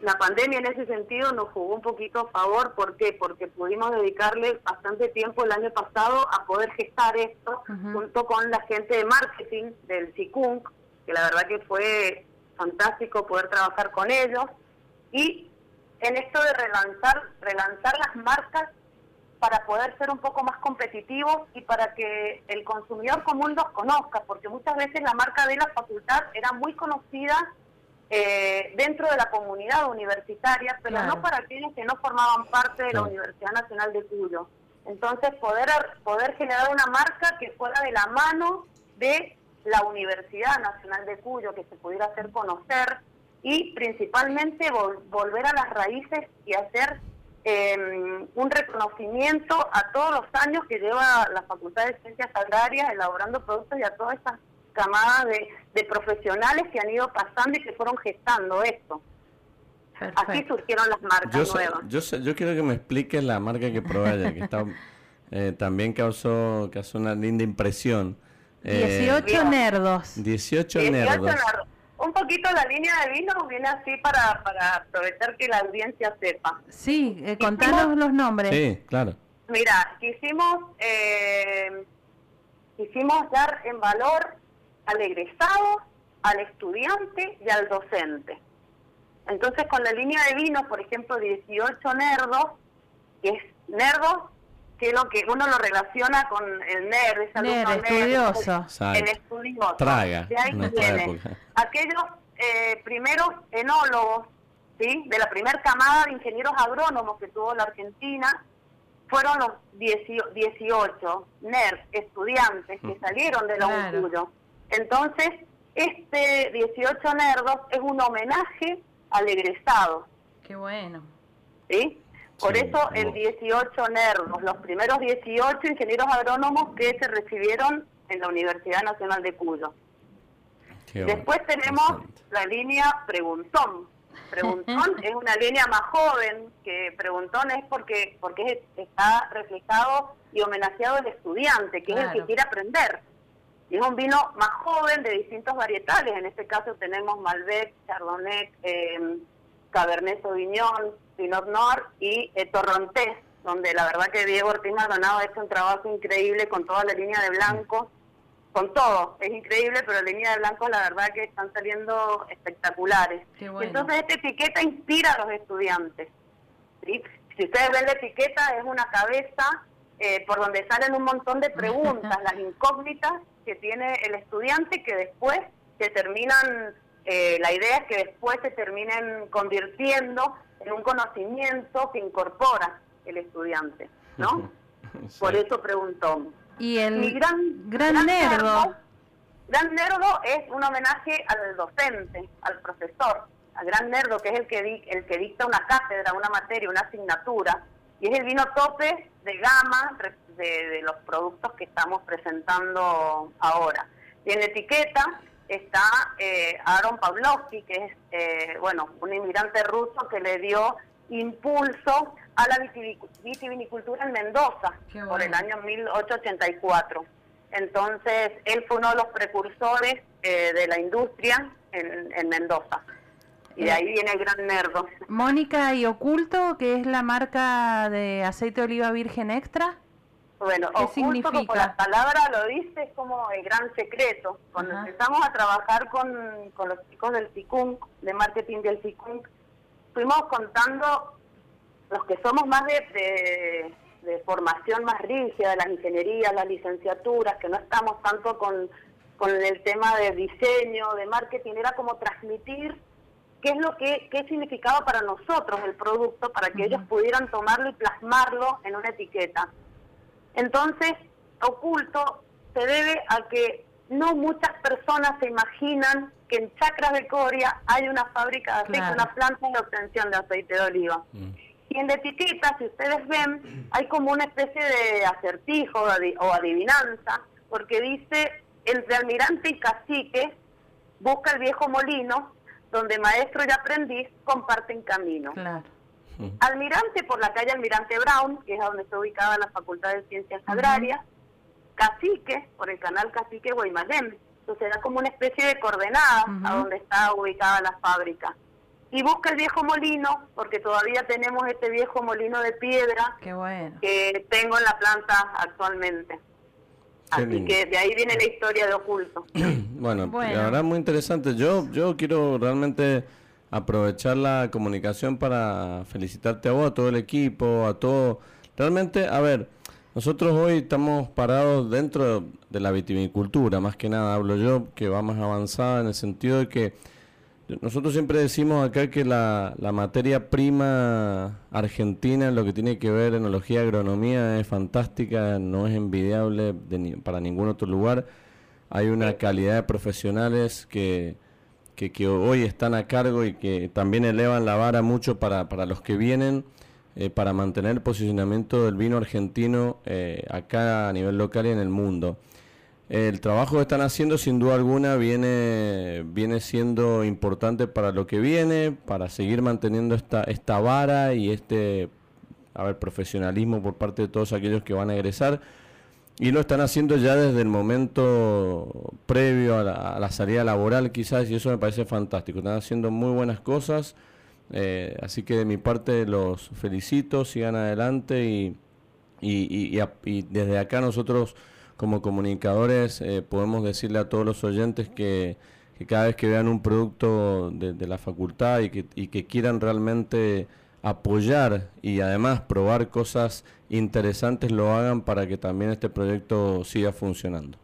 la pandemia en ese sentido nos jugó un poquito a favor. ¿Por qué? Porque pudimos dedicarle bastante tiempo el año pasado a poder gestar esto junto con la gente de marketing del CICUNC, que la verdad que fue fantástico poder trabajar con ellos. Y en esto de relanzar, relanzar las marcas para poder ser un poco más competitivos y para que el consumidor común los conozca, porque muchas veces la marca de la facultad era muy conocida eh, dentro de la comunidad universitaria, pero no para aquellos que no formaban parte de la Universidad Nacional de Cuyo. Entonces, poder, poder generar una marca que fuera de la mano de la Universidad Nacional de Cuyo, que se pudiera hacer conocer y principalmente volver a las raíces y hacer em, un reconocimiento a todos los años que lleva la Facultad de Ciencias Agrarias elaborando productos y a todas estas camada de, de, profesionales que han ido pasando y que fueron gestando esto. Así surgieron las marcas nuevas. Yo, yo quiero que me expliques la marca que probé que está, eh, también causó, causó una linda impresión. 18 eh, nerdos. 18, nerdos. Un poquito la línea de vino viene así para, para aprovechar que la audiencia sepa. Sí, eh, contanos los nombres. Sí, claro. Mira, quisimos, eh, quisimos dar en valor al egresado, al estudiante y al docente. Entonces, con la línea de vinos, por ejemplo, 18 nerdos, que es nerdos, que es lo que uno lo relaciona con el nerd, esa nerd, estudioso. el estudioso. Traga. De ahí viene. Aquellos eh, primeros enólogos, ¿sí? de la primera camada de ingenieros agrónomos que tuvo la Argentina, fueron los 18 nerds, estudiantes que mm. salieron de la claro. Entonces, este 18 Nerdos es un homenaje al egresado. Qué bueno. ¿Sí? Por eso el 18 Nerdos, los primeros 18 ingenieros agrónomos que se recibieron en la Universidad Nacional de Cuyo. Después tenemos la línea Preguntón. Preguntón es una línea más joven, que Preguntón es porque, porque está reflejado y homenajeado el estudiante, que es el que quiere aprender. Y es un vino más joven de distintos varietales. En este caso tenemos Malbec, Chardonnay, eh, Cabernet Sauvignon, Pinot Noir y eh, Torrontés, donde la verdad que Diego Ortiz Maldonado ha hecho un trabajo increíble con toda la línea de blancos, con todo. Es increíble, pero la línea de blancos la verdad que están saliendo espectaculares. Entonces esta etiqueta inspira a los estudiantes. Si ustedes ven la etiqueta, es una cabeza eh, por donde salen un montón de preguntas, las incógnitas que tiene el estudiante que después se terminan, eh, la idea es que después se terminen convirtiendo en un conocimiento que incorpora el estudiante, ¿no? Por eso preguntó. Y el Mi gran, gran, nerdo. Gran Nerdo es un homenaje al docente, al profesor, al Gran Nerdo, que es el que, el que dicta una cátedra, una materia, una asignatura, y es el vino tope de gama de, los productos que estamos presentando ahora. Y en la etiqueta está eh, Aaron Pavlovsky, que es eh, bueno un inmigrante ruso que le dio impulso a la vitivinicultura en Mendoza por el año 1884. Entonces, él fue uno de los precursores eh, de la industria en, en Mendoza. Y de ahí viene el gran nerdo. Mónica y Oculto, que es la marca de aceite de oliva virgen extra. Bueno, ¿Qué significa? como la palabra lo dice, es como el gran secreto. Cuando empezamos a trabajar con, con los chicos del CICUNC, de marketing del CICUNC, fuimos contando los que somos más de, de, formación más rígida, de las ingenierías, las licenciaturas, que no estamos tanto con, con el tema de diseño, de marketing, era como transmitir qué es lo que qué significaba para nosotros el producto para que ellos pudieran tomarlo y plasmarlo en una etiqueta. Entonces, oculto se debe a que no muchas personas se imaginan que en Chacras de Coria hay una fábrica de aceite, una planta de obtención de aceite de oliva. Mm. Y en la etiqueta, si ustedes ven, hay como una especie de acertijo o adivinanza, porque dice, entre almirante y cacique, busca el viejo molino, donde maestro y aprendiz comparten camino. Almirante por la calle Almirante Brown, que es donde está ubicada la Facultad de Ciencias Agrarias, Cacique por el canal Cacique Guaymallén. Entonces era como una especie de coordenada a donde está ubicada la fábrica. Y busca el viejo molino, porque todavía tenemos este viejo molino de piedra que tengo en la planta actualmente. Así que de ahí viene la historia de Oculto. bueno, la verdad muy interesante. Yo, yo quiero realmente aprovechar la comunicación para felicitarte a vos, a todo el equipo, a todo. Realmente, a ver, nosotros hoy estamos parados dentro de la vitivinicultura, más que nada hablo yo, que va más avanzada en el sentido de que nosotros siempre decimos acá que la, la materia prima argentina en lo que tiene que ver enología agronomía es fantástica, no es envidiable para ningún otro lugar. Hay una calidad de profesionales que, que, hoy están a cargo y que también elevan la vara mucho para, para los que vienen eh, para mantener el posicionamiento del vino argentino eh, acá a nivel local y en el mundo. El trabajo que están haciendo sin duda alguna viene, viene siendo importante para lo que viene, para seguir manteniendo esta, esta vara y este a ver, profesionalismo por parte de todos aquellos que van a egresar. Y lo están haciendo ya desde el momento previo a la, a la salida laboral quizás y eso me parece fantástico. Están haciendo muy buenas cosas. Eh, así que de mi parte los felicito, sigan adelante y, y, y, desde acá nosotros como comunicadores eh, podemos decirle a todos los oyentes que, cada vez que vean un producto de, la facultad y que, y que quieran realmente apoyar y además probar cosas interesantes lo hagan para que también este proyecto siga funcionando.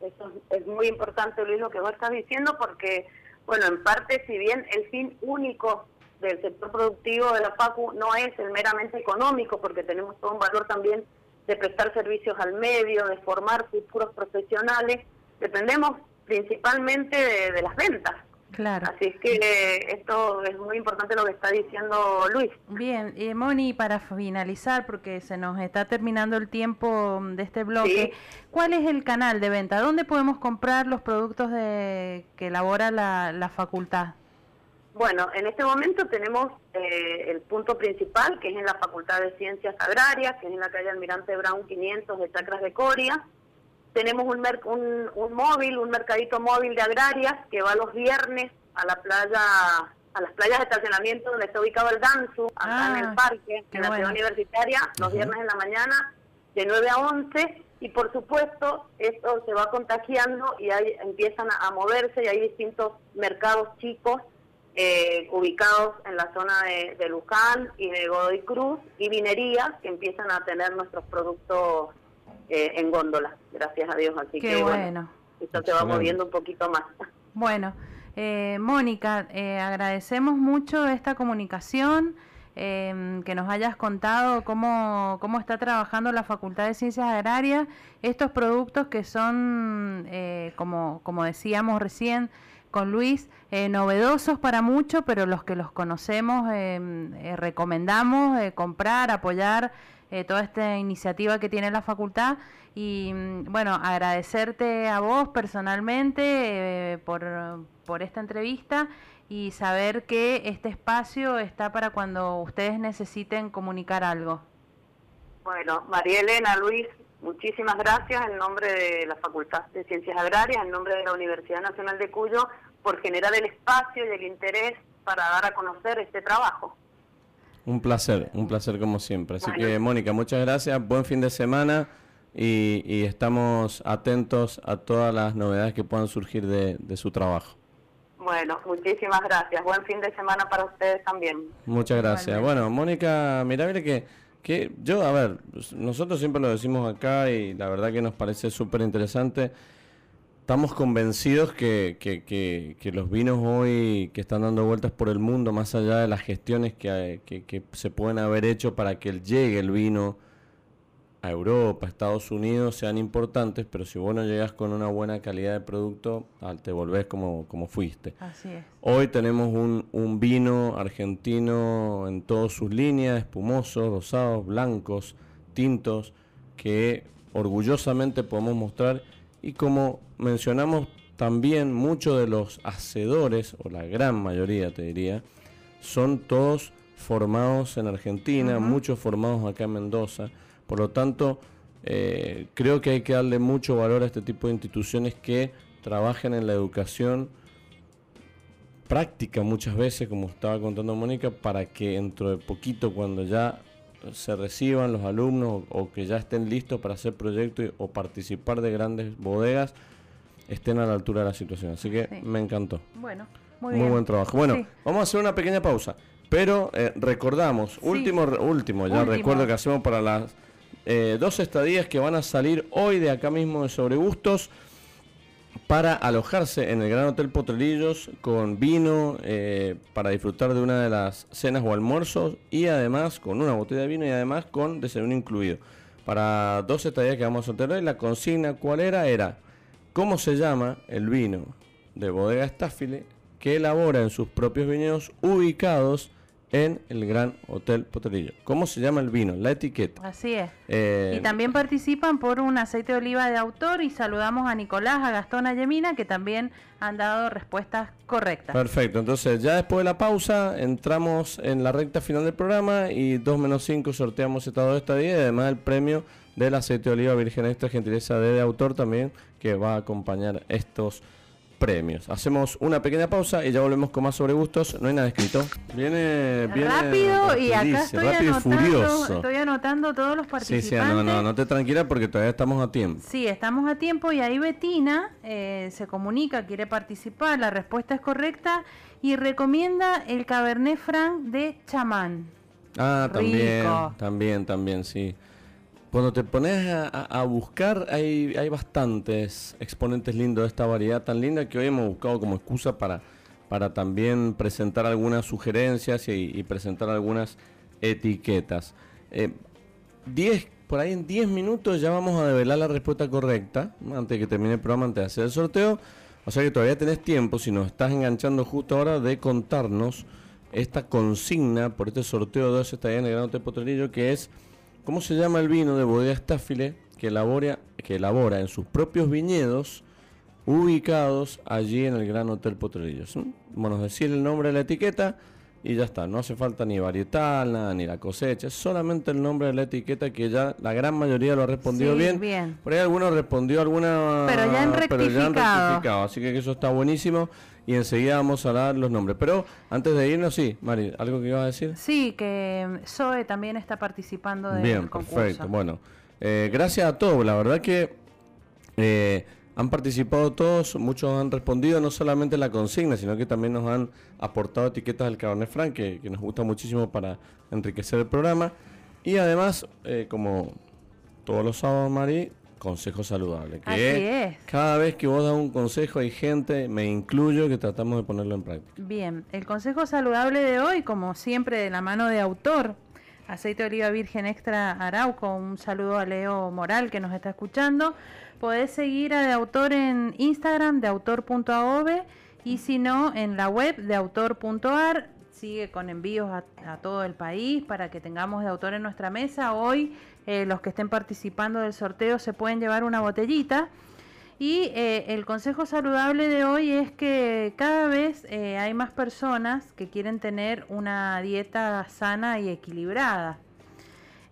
Eso es muy importante, Luis, lo que vos estás diciendo, porque, bueno, en parte, si bien el fin único del sector productivo de la FACU no es el meramente económico, porque tenemos todo un valor también de prestar servicios al medio, de formar futuros profesionales, dependemos principalmente de, las ventas. Claro. Así es que esto es muy importante lo que está diciendo Luis. Bien, y Moni, para finalizar, porque se nos está terminando el tiempo de este bloque, ¿cuál es el canal de venta? ¿Dónde podemos comprar los productos de, que elabora la, la facultad? Bueno, en este momento tenemos eh, el punto principal, que es en la Facultad de Ciencias Agrarias, que es en la calle Almirante Brown 500 de Chacras de Coria. Tenemos un, un, móvil, un mercadito móvil de agrarias que va los viernes a la playa, a las playas de estacionamiento donde está ubicado el Gansu, acá en el ah, parque, en la ciudad universitaria, los viernes en la mañana, de 9 a 11 y por supuesto esto se va contagiando y ahí empiezan a moverse y hay distintos mercados chicos eh, ubicados en la zona de, Luján y de Godoy Cruz, y vinerías que empiezan a tener nuestros productos eh, en góndola, gracias a Dios. Así que bueno, esto se va moviendo un poquito más. Bueno, eh, Mónica, agradecemos mucho esta comunicación. que nos hayas contado cómo, cómo está trabajando la Facultad de Ciencias Agrarias, estos productos que son, como, como decíamos recién, con Luis, eh, novedosos para muchos, pero los que los conocemos em, eh, recomendamos eh, comprar, apoyar toda esta iniciativa que tiene la facultad y mm, bueno, agradecerte a vos personalmente por, por esta entrevista y saber que este espacio está para cuando ustedes necesiten comunicar algo. Bueno, María Elena, Luis, Muchísimas gracias en nombre de la Facultad de Ciencias Agrarias, en nombre de la Universidad Nacional de Cuyo, por generar el espacio y el interés para dar a conocer este trabajo. Un placer, un placer como siempre. Así que, Mónica, muchas gracias, buen fin de semana y, estamos atentos a todas las novedades que puedan surgir de, su trabajo. Bueno, muchísimas gracias. Buen fin de semana para ustedes también. Muchas gracias. Bueno, Mónica, mira, que que yo, a ver, nosotros siempre lo decimos acá y la verdad que nos parece súper interesante. Estamos convencidos que, que, que, los vinos hoy que están dando vueltas por el mundo, más allá de las gestiones que, que, se pueden haber hecho para que llegue el vino a Europa, Estados Unidos sean importantes, pero si vos no llegas con una buena calidad de producto, te volvés como, como fuiste. Así es. Hoy tenemos un, un vino argentino en todas sus líneas, espumosos, rosados, blancos, tintos, que orgullosamente podemos mostrar y como mencionamos también muchos de los hacedores, o la gran mayoría te diría, son todos formados en Argentina, muchos formados acá en Mendoza. Por lo tanto, eh, creo que hay que darle mucho valor a este tipo de instituciones que trabajan en la educación práctica muchas veces, como estaba contando Mónica, para que dentro de poquito, cuando ya se reciban los alumnos o, que ya estén listos para hacer proyectos o participar de grandes bodegas, estén a la altura de la situación. Así que me encantó. Bueno, muy, muy buen trabajo. Bueno, vamos a hacer una pequeña pausa. Pero eh, recordamos, último, último, ya recuerdo que hacemos para las eh, dos estadías que van a salir hoy de acá mismo de Sobregustos para alojarse en el Gran Hotel Potrerillos con vino eh, para disfrutar de una de las cenas o almuerzos y además con una botella de vino y además con desayuno incluido. Para dos estadías que vamos a tener hoy, la consigna cuál era era cómo se llama el vino de bodega Staffile que elabora en sus propios viñedos ubicados en el Gran Hotel Potrerillo. ¿Cómo se llama el vino? La etiqueta. Así es. Eh, y también participan por un aceite de oliva de autor y saludamos a Nicolás, a Gastón, a Yemina, que también han dado respuestas correctas. Perfecto, entonces ya después de la pausa entramos en la recta final del programa y 2 menos 5 sorteamos esta esta día y además el premio del aceite de oliva virgen extra gentileza de autor también que va a acompañar estos premios. Hacemos una pequeña pausa y ya volvemos con más sobre gustos. No hay nada escrito. Viene, viene rápido y acá estoy anotando, estoy anotando todos los participantes. Sí, sí, no, no, no te tranquila porque todavía estamos a tiempo. Sí, estamos a tiempo y ahí Betina eh, se comunica, quiere participar, la respuesta es correcta y recomienda el Cabernet Franc de chamán. Ah, también, también, también, sí. Cuando te pones a, buscar, hay, hay, bastantes exponentes lindos de esta variedad tan linda que hoy hemos buscado como excusa para, para también presentar algunas sugerencias y, presentar algunas etiquetas. Eh, diez, por ahí en 10 minutos ya vamos a develar la respuesta correcta, antes de que termine el programa, antes de hacer el sorteo. O sea que todavía tenés tiempo, si nos estás enganchando justo ahora, de contarnos esta consigna por este sorteo de dos estadías en el Gran Hotel que es ¿Cómo se llama el vino de bodega Staffile que elabora, que elabora en sus propios viñedos ubicados allí en el Gran Hotel Potrerillos? Bueno, decir el nombre de la etiqueta y ya está. No hace falta ni varietal, nada, ni la cosecha. Es solamente el nombre de la etiqueta que ya la gran mayoría lo ha respondido bien. bien. Por ahí algunos respondió alguna... Pero ya han rectificado. Así que eso está buenísimo y enseguida vamos a dar los nombres. Pero antes de irnos, sí, Mari, ¿algo que iba a decir? Sí, que Zoe también está participando del Bien, perfecto. Bueno, eh, gracias a todos. La verdad que eh, han participado todos, muchos han respondido no solamente la consigna, sino que también nos han aportado etiquetas del Cabernet Franc, que, que nos gusta muchísimo para enriquecer el programa. Y además, eh, como todos los sábados, Mari, consejo saludable. Que es. Cada vez que vos das un consejo hay gente, me incluyo, que tratamos de ponerlo en práctica. Bien, el consejo saludable de hoy, como siempre, de la mano de autor, aceite de oliva virgen extra Arauco, un saludo a Leo Moral que nos está escuchando. Podés seguir a de autor en Instagram de autor.aov y si no, en la web de autor.ar. Sigue con envíos a, a todo el país para que tengamos de autor en nuestra mesa. Hoy eh, los que estén participando del sorteo se pueden llevar una botellita. Y eh, el consejo saludable de hoy es que cada vez eh, hay más personas que quieren tener una dieta sana y equilibrada.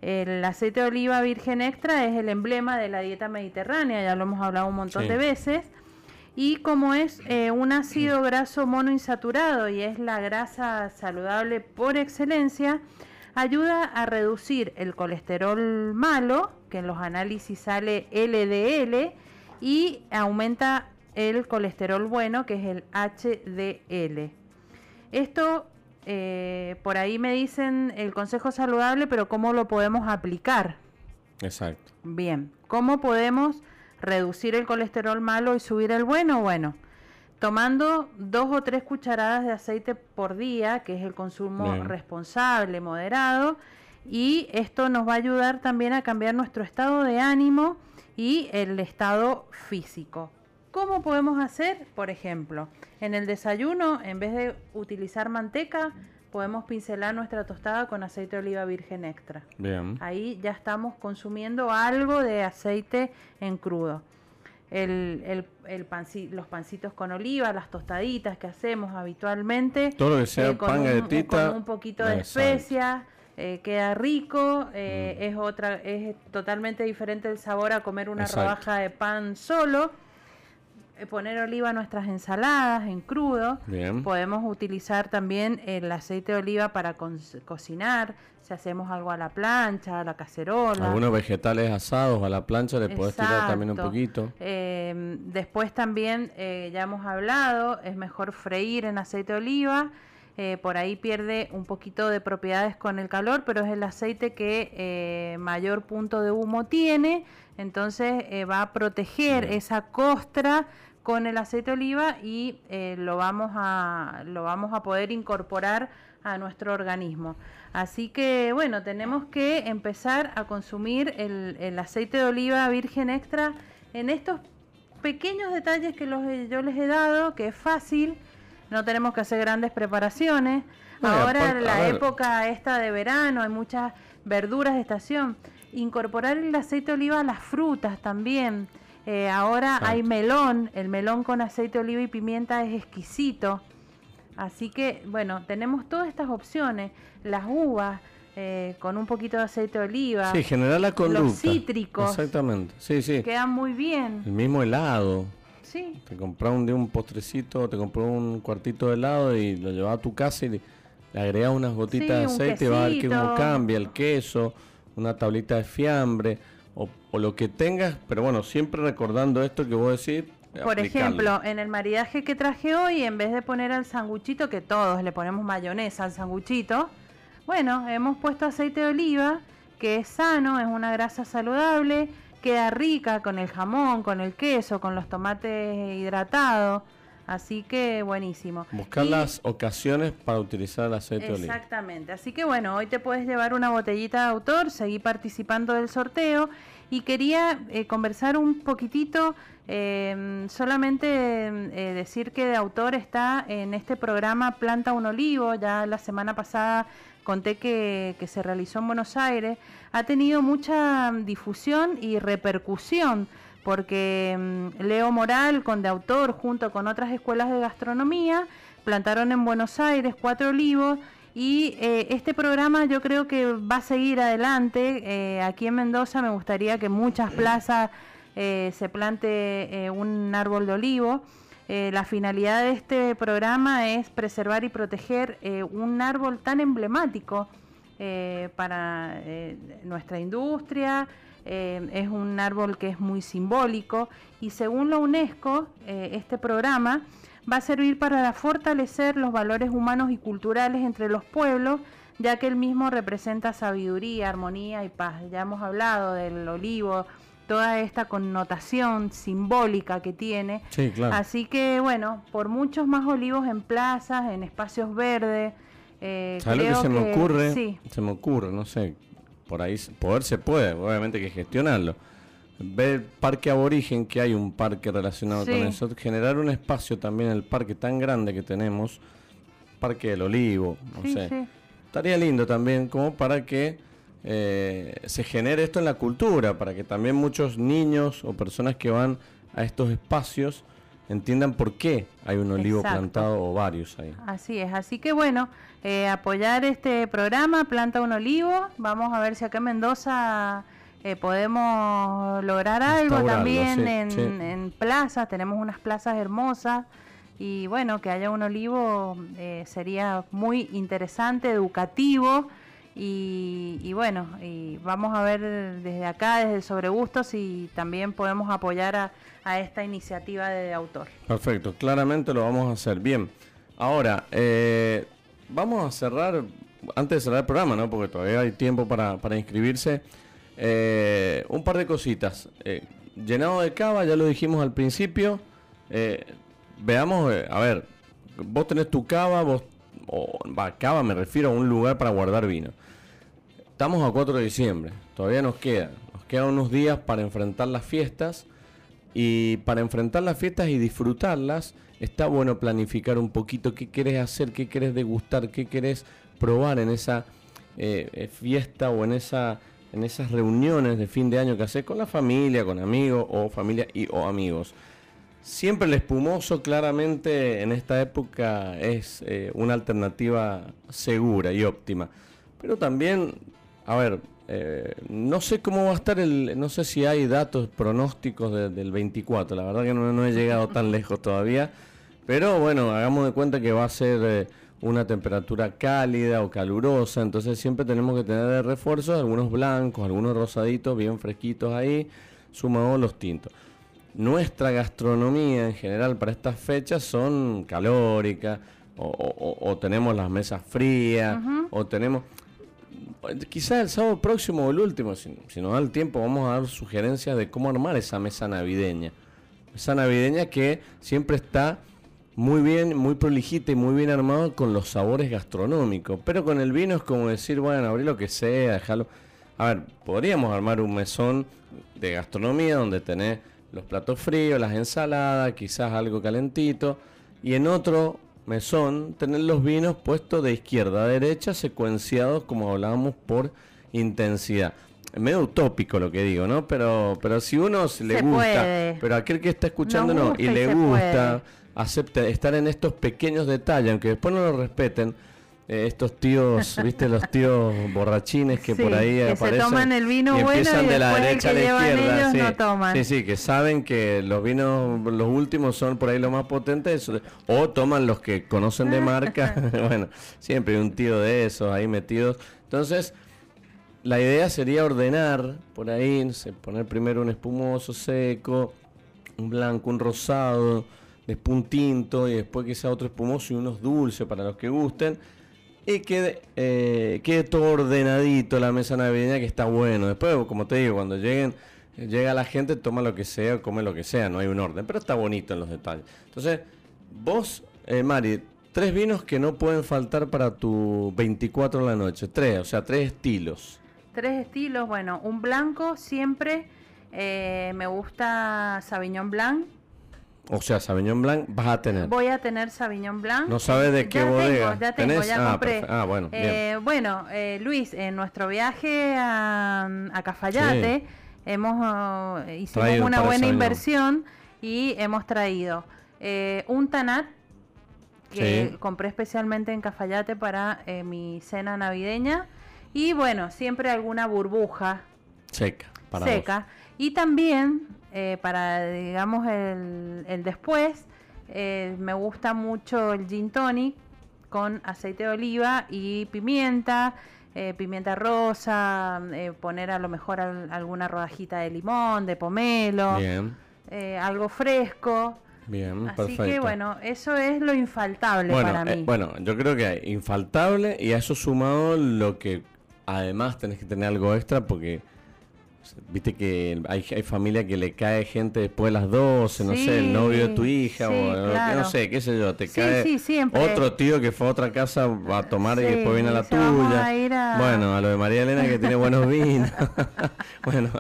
El aceite de oliva virgen extra es el emblema de la dieta mediterránea, ya lo hemos hablado un montón de veces. Y como es un ácido graso monoinsaturado y es la grasa saludable por excelencia, ayuda a reducir el colesterol malo, que en los análisis sale LDL, y aumenta el colesterol bueno, que es el HDL. Esto, eh, por ahí me dicen el consejo saludable, pero ¿cómo lo podemos aplicar? Exacto. Bien, ¿cómo podemos reducir el colesterol malo y subir el bueno? Bueno, tomando dos o tres cucharadas de aceite por día, que es el consumo responsable, moderado, y esto nos va a ayudar también a cambiar nuestro estado de ánimo y el estado físico. ¿Cómo podemos hacer? Por ejemplo, en el desayuno, en vez de utilizar manteca, podemos pincelar nuestra tostada con aceite de oliva virgen extra. Bien. Ahí ya estamos consumiendo algo de aceite en crudo. El, el, los pancitos con oliva, las tostaditas que hacemos habitualmente. Todo lo que sea eh, pan un, con un poquito de especias. Eh, queda rico, eh, mm. es otra, es totalmente diferente el sabor a comer una rodaja de pan solo. Eh, poner oliva a nuestras ensaladas en crudo. Podemos utilizar también el aceite de oliva para cocinar, si hacemos algo a la plancha, a la cacerola. Algunos vegetales asados a la plancha le puedes tirar también un poquito. Em, después también, eh, ya hemos hablado, es mejor freír en aceite de oliva. Eh, por ahí pierde un poquito de propiedades con el calor, pero es el aceite que mayor punto de humo tiene, entonces va a proteger esa costra con el aceite de oliva y eh, lo, vamos a, lo vamos a poder incorporar a nuestro organismo. Así que bueno, tenemos que empezar a consumir el, aceite de oliva virgen extra en estos pequeños detalles que los, yo les he dado, que es fácil, no tenemos que hacer grandes preparaciones. Ahora en la época esta de verano hay muchas verduras de estación. Incorporar el aceite de oliva a las frutas también. Eh, ahora hay melón, el melón con aceite de oliva y pimienta es exquisito. Así que, bueno, tenemos todas estas opciones. Las uvas eh, con un poquito de aceite de oliva. Sí, generar la conducta. Los cítricos. Exactamente, sí, sí. Quedan muy bien. El mismo helado. Sí. Te compras un, un postrecito, te compró un cuartito de helado y lo llevas a tu casa y le, agregas unas gotitas de aceite y va a ver cómo cambia el queso, una tablita de fiambre o, lo que tengas, pero bueno, siempre recordando esto que vos decís. Por ejemplo, en el maridaje que traje hoy, en vez de poner al sanguchito, que todos le ponemos mayonesa al sanguchito, bueno, hemos puesto aceite de oliva, que es sano, es una grasa saludable, queda rica con el jamón, con el queso, con los tomates hidratados. Así que buenísimo. Buscar las ocasiones para utilizar el aceite de oliva. Exactamente. Así que bueno, hoy te puedes llevar una botellita de autor, seguir participando del sorteo. Y quería eh, conversar un poquitito, em, solamente eh, decir que de autor está en este programa Planta un Olivo. Ya la semana pasada conté que, que se realizó en Buenos Aires. Ha tenido mucha difusión y repercusión porque mm, Leo Moral, con de autor, junto con otras escuelas de gastronomía, plantaron en Buenos Aires cuatro olivos y eh, este programa yo creo que va a seguir adelante. Eh, aquí en Mendoza me gustaría que muchas plazas eh, se plante un árbol de olivo. la finalidad de este programa es preservar y proteger un árbol tan emblemático para nuestra industria, eh, es un árbol que es muy simbólico y según la UNESCO, eh, este programa va a servir para fortalecer los valores humanos y culturales entre los pueblos, ya que el mismo representa sabiduría, armonía y paz. Ya hemos hablado del olivo, toda esta connotación simbólica que tiene. Así que bueno, por muchos más olivos en plazas, en espacios verdes. Eh, ¿Sabes lo que se me ocurre? Se me ocurre, no sé, por ahí poder se puede, obviamente hay que gestionarlo. Ver parque aborigen, que hay un parque relacionado con eso, generar un espacio también en el parque tan grande que tenemos, Parque del Olivo, no sé. Estaría lindo también como para que eh, se genere esto en la cultura, para que también muchos niños o personas que van a estos espacios entiendan por qué hay un olivo plantado o varios ahí. Así es, así que bueno, eh, apoyar este programa, planta un olivo, vamos a ver si acá en Mendoza eh, podemos lograr algo también en, en, plazas, tenemos unas plazas hermosas y bueno, que haya un olivo eh, sería muy interesante, educativo. Y, y, bueno, y vamos a ver desde acá, desde Sobre Gustos, si también podemos apoyar a, a esta iniciativa de autor. Perfecto, claramente lo vamos a hacer. Bien, ahora, eh, vamos a cerrar, antes de cerrar el programa, ¿no? Porque todavía hay tiempo para, inscribirse. Eh, un par de cositas. Eh, llenado de cava, ya lo dijimos al principio. veamos, a ver, vos tenés tu cava, vos, o va, cava me refiero a un lugar para guardar vino. estamos a 4 de diciembre, todavía nos queda, nos quedan unos días para enfrentar las fiestas y para enfrentar las fiestas y disfrutarlas, está bueno planificar un poquito qué querés hacer, qué querés degustar, qué querés probar en esa eh, eh, fiesta o en esa en esas reuniones de fin de año que haces con la familia, con amigos o familia y o amigos. Siempre el espumoso claramente en esta época es eh, una alternativa segura y óptima. Pero también, a ver, no sé cómo va a estar el, no sé si hay datos pronósticos del 24, la verdad que no, no, he llegado tan lejos todavía, pero bueno, hagamos de cuenta que va a ser una temperatura cálida o calurosa, entonces siempre tenemos que tener de refuerzo algunos blancos, algunos rosaditos bien fresquitos ahí, sumados los tintos. Nuestra gastronomía en general para estas fechas son calóricas, o, tenemos las mesas frías, o tenemos... Quizás el sábado próximo o el último, si, si nos da el tiempo, vamos a dar sugerencias de cómo armar esa mesa navideña. Esa navideña que siempre está muy bien, muy prolijita y muy bien armado con los sabores gastronómicos. Pero con el vino es como decir, bueno, abrí lo que sea, déjalo. A ver, podríamos armar un mesón de gastronomía donde tenés los platos fríos, las ensaladas, quizás algo calentito. Y en otro mesón tener los vinos puestos de izquierda a derecha, secuenciados como hablábamos por intensidad. medio utópico lo que digo, ¿no? Pero, pero si uno le gusta, pero aquel que está escuchando no, y le gusta, acepta estar en estos pequeños detalles, aunque después no lo respeten. Eh, estos tíos, viste, los tíos borrachines que por ahí que aparecen. Se toman el vino y empiezan de la derecha a la izquierda. Sí, no toman. sí, sí, que saben que los vinos, los últimos son por ahí los más potentes, o toman los que conocen de marca. bueno, siempre hay un tío de esos ahí metidos. Entonces, la idea sería ordenar por ahí, no sé, poner primero un espumoso seco, un blanco, un rosado después un tinto y después sea otro espumoso y unos dulces para los que gusten. Y quede, eh, quede todo ordenadito la mesa navideña que está bueno. Después, como te digo, cuando lleguen, llega la gente, toma lo que sea, come lo que sea, no hay un orden, pero está bonito en los detalles. Entonces, vos, eh, Mari, tres vinos que no pueden faltar para tu 24 de la noche. Tres, o sea, tres estilos. Tres estilos, bueno, un blanco siempre. Eh, me gusta Sauvignon Blanc o sea, Sauvignon Blanc vas a tener. Voy a tener Sauvignon Blanc. ¿No sabes de qué bodega? ya tengo, ya ah, compré. Ah, bueno. Eh, bueno, eh, Luis, en nuestro viaje a, Cafayate hemos uh, hicimos una buena inversión y hemos traído eh, un Tanat que compré especialmente en Cafayate para mi cena navideña y bueno, siempre alguna burbuja seca. Para seca. Y también eh, para, digamos, el, el después, eh, me gusta mucho el gin tonic con aceite de oliva y pimienta, eh, pimienta rosa, poner a lo mejor alguna rodajita de limón, de pomelo, algo fresco. Bien, Así que bueno, eso es lo infaltable para mí. bueno, yo creo que infaltable y a eso sumado lo que además tenés que tener algo extra porque Viste que hay, hay familia que le cae gente después de las 12, no sé, el novio de tu hija, o no sé, qué sé yo, te cae otro tío que fue a otra casa a tomar y después viene a la tuya. Bueno, a lo de María Elena que tiene buenos vinos. bueno,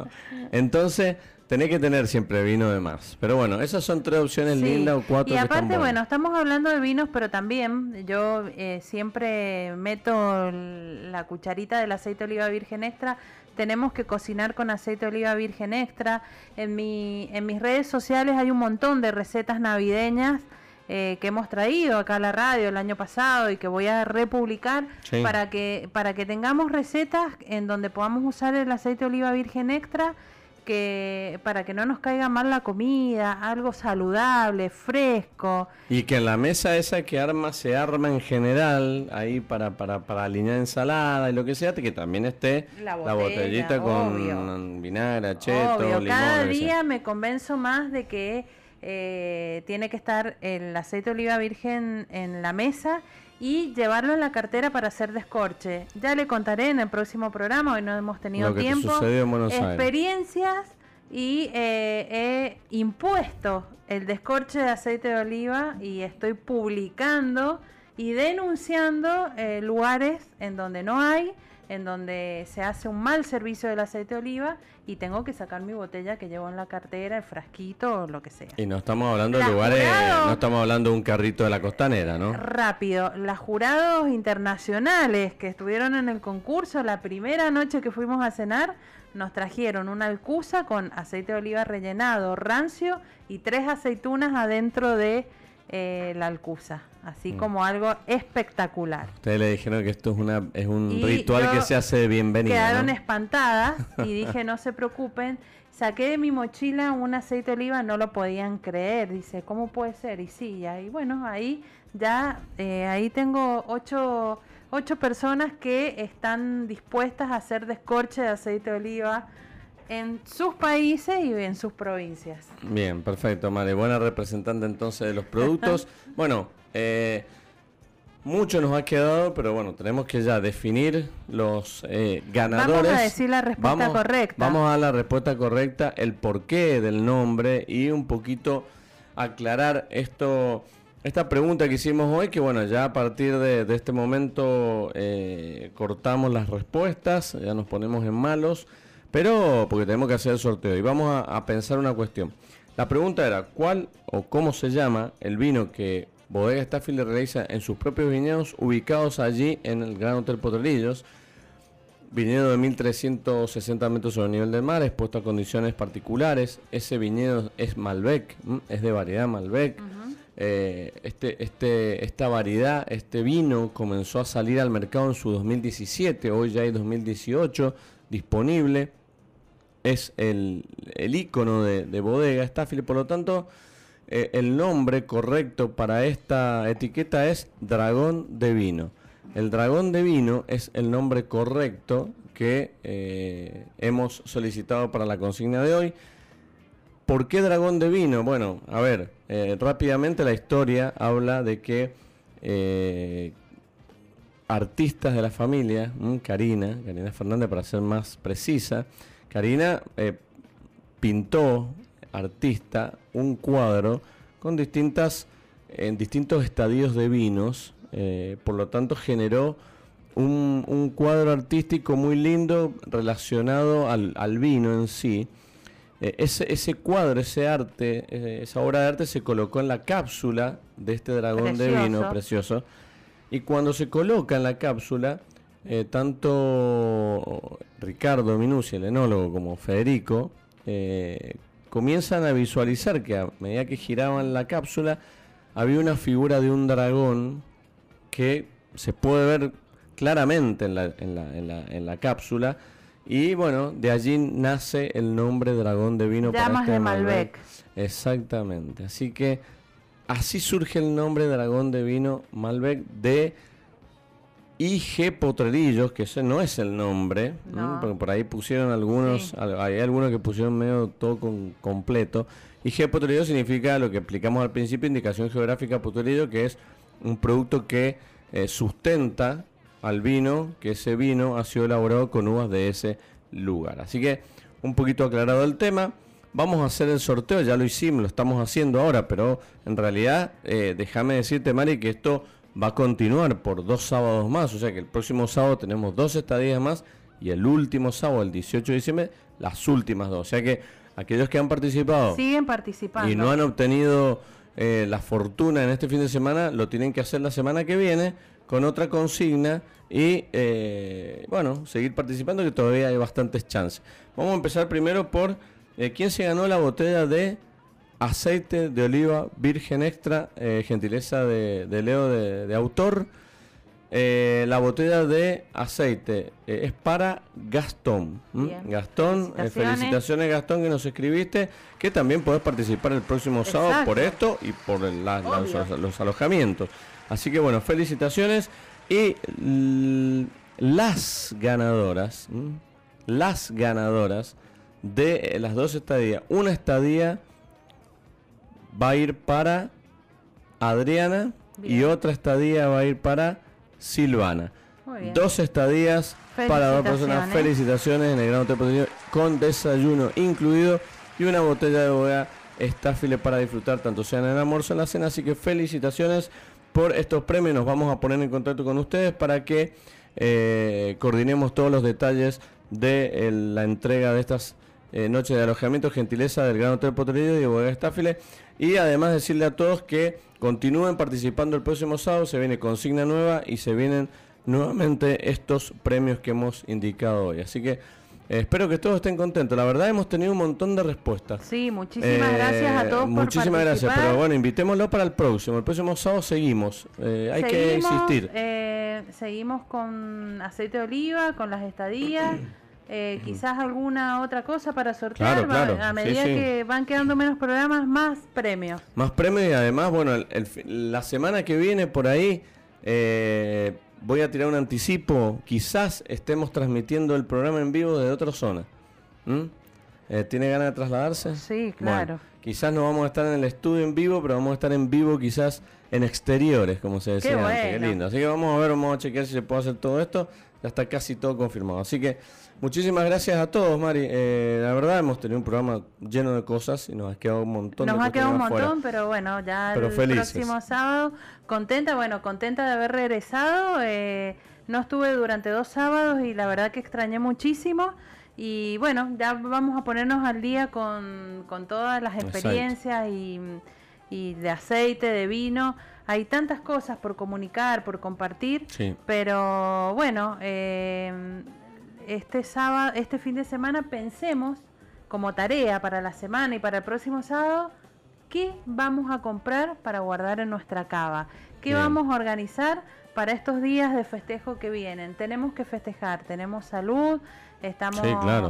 entonces tenés que tener siempre vino de más. Pero bueno, esas son tres opciones lindas o cuatro. Y aparte, bueno, estamos hablando de vinos, pero también yo eh, siempre meto la cucharita del aceite de oliva virgen extra tenemos que cocinar con aceite de oliva virgen extra. En, mi, en mis redes sociales hay un montón de recetas navideñas eh, que hemos traído acá a la radio el año pasado y que voy a republicar para, que, para que tengamos recetas en donde podamos usar el aceite de oliva virgen extra que para que no nos caiga mal la comida, algo saludable, fresco. Y que en la mesa esa que arma se arma en general, ahí para, para, para alinear ensalada y lo que sea, que también esté la, botellita con vinagre, acheto, limón. Cada día me convenzo más de que eh, tiene que estar el aceite de oliva virgen en la mesa y llevarlo en la cartera para hacer descorche. Ya le contaré en el próximo programa, hoy no hemos tenido tiempo, experiencias y eh, he impuesto el descorche de aceite de oliva y estoy publicando y denunciando eh, lugares en donde no hay en donde se hace un mal servicio del aceite de oliva y tengo que sacar mi botella que llevo en la cartera, el frasquito o lo que sea. Y no estamos hablando de lugares, no estamos hablando de un carrito de la costanera, ¿no? Rápido, los jurados internacionales que estuvieron en el concurso la primera noche que fuimos a cenar, nos trajeron una alcusa con aceite de oliva rellenado, rancio y tres aceitunas adentro de eh, la alcusa, así mm. como algo espectacular. Ustedes le dijeron que esto es, una, es un ritual que se hace de bienvenida. Quedaron espantadas y dije, no se preocupen. Saqué de mi mochila un aceite de oliva, no lo podían creer. Dice, ¿cómo puede ser? Y sí, y bueno, ahí ya, eh, ahí tengo ocho ocho personas que están dispuestas a hacer descorche de aceite de oliva en sus países y en sus provincias. Bien, perfecto, Mari. Buena representante entonces de los productos. bueno, eh, mucho nos ha quedado, pero bueno, tenemos que ya definir los eh, ganadores. Vamos a decir la respuesta correcta. Vamos a la respuesta correcta, el porqué del nombre y un poquito aclarar esto esta pregunta que hicimos hoy, que bueno, ya a partir de, este momento eh, cortamos las respuestas, ya nos ponemos en malos, pero porque tenemos que hacer el sorteo y vamos a, pensar una cuestión. La pregunta era, ¿cuál o cómo se llama el vino que Bodega Staffil realiza en sus propios viñedos ubicados allí en el Gran Hotel Potrerillos? Viñedo de 1360 metros sobre el nivel del mar, expuesto a condiciones particulares. Ese viñedo es Malbec, es de variedad Malbec. Eh, este, este, esta variedad, este vino comenzó a salir al mercado en su 2017, hoy ya hay 2018 disponible, es el, el icono de, bodega Staffile, por lo tanto eh, el nombre correcto para esta etiqueta es dragón de vino. El dragón de vino es el nombre correcto que eh, hemos solicitado para la consigna de hoy. ¿Por qué dragón de vino? Bueno, a ver, eh, rápidamente la historia habla de que artistas de la familia, Karina, Karina Fernández para ser más precisa, Karina eh, pintó, artista, un cuadro con distintas, en distintos estadios de vinos, por lo tanto generó un, cuadro artístico muy lindo relacionado al, al vino en sí. Eh, ese, ese, cuadro, ese arte, eh, esa obra de arte se colocó en la cápsula de este dragón de vino precioso. Y cuando se coloca en la cápsula, eh, tanto Ricardo Minucci, el enólogo, como Federico, comienzan a visualizar que a medida que giraban la cápsula, había una figura de un dragón que se puede ver claramente en la, en la, en la, en la cápsula y bueno, de allí nace el nombre Dragón de Vino para este de Malbec. Exactamente. Así que así surge el nombre Dragón de Vino Malbec de IG Potrerillos, que ese no es el nombre, porque por ahí pusieron algunos, hay algunos que pusieron medio todo con, completo. IG Potrerillo significa lo que explicamos al principio, indicación geográfica Potrerillo, que es un producto que eh, sustenta al vino, que ese vino ha sido elaborado con uvas de ese lugar. Así que un poquito aclarado el tema. Vamos a hacer el sorteo, ya lo hicimos, lo estamos haciendo ahora, pero en realidad eh, déjame decirte, Mari, que esto va a continuar por dos sábados más, o sea que el próximo sábado tenemos dos estadías más y el último sábado, el 18 de diciembre, las últimas dos. O sea que aquellos que han participado siguen participando y no han obtenido eh, la fortuna en este fin de semana, lo tienen que hacer la semana que viene con otra consigna y eh, bueno, seguir participando que todavía hay bastantes chances. Vamos a empezar primero por eh, quién se ganó la botella de aceite de oliva virgen extra, eh, gentileza de, Leo de, autor. la botella de aceite es para Gastón. Gastón, felicitaciones. Gastón que nos escribiste, que también podés participar el próximo sábado por esto y por los alojamientos. Así que bueno, felicitaciones. Y las ganadoras, las ganadoras de las dos estadías. Una estadía va a ir para Adriana y otra estadía va a ir para Silvana. Dos estadías para dos personas. Felicitaciones en el Gran Hotel con desayuno incluido y una botella de boga estáfile para disfrutar tanto sea en el almuerzo o en la cena. Así que felicitaciones por estos premios. Nos vamos a poner en contacto con ustedes para que eh, coordinemos todos los detalles de la entrega de estas noches de alojamiento, gentileza del Gran Hotel Potrerillo y Bodega Estáfile. Y además decirle a todos que continúen participando el próximo sábado, se viene consigna nueva y se vienen nuevamente estos premios que hemos indicado hoy. Así que eh, espero que todos estén contentos. La verdad hemos tenido un montón de respuestas. Sí, muchísimas gracias a todos Muchísimas gracias, pero bueno, invitémoslo para el próximo. El próximo sábado seguimos. Eh, hay que insistir. Eh, seguimos con aceite de oliva, con las estadías. Eh, quizás alguna otra cosa para sortear a medida que van quedando menos programas más premios más premios y además bueno la semana que viene por ahí eh, voy a tirar un anticipo quizás estemos transmitiendo el programa en vivo desde otra zona eh, ¿Tiene ganas de trasladarse? Sí, claro. quizás no vamos a estar en el estudio en vivo, pero vamos a estar en vivo quizás en exteriores, como se decía antes. Qué lindo. Así que vamos a ver, vamos a chequear si se puede hacer todo esto. Ya está casi todo confirmado. Así que Muchísimas gracias a todos, Mari. Eh, la verdad hemos tenido un programa lleno de cosas y nos ha quedado un montón. Nos ha quedado un montón, pero bueno, ya el próximo sábado, contenta, bueno, contenta de haber regresado. Eh, no estuve durante dos sábados y la verdad que extrañé muchísimo. Y bueno, ya vamos a ponernos al día con, todas las experiencias y, y, de aceite, de vino. Hay tantas cosas por comunicar, por compartir, pero bueno, eh, este sábado, este fin de semana pensemos como tarea para la semana y para el próximo sábado qué vamos a comprar para guardar en nuestra cava, qué vamos a organizar para estos días de festejo que vienen. Tenemos que festejar, tenemos salud, estamos,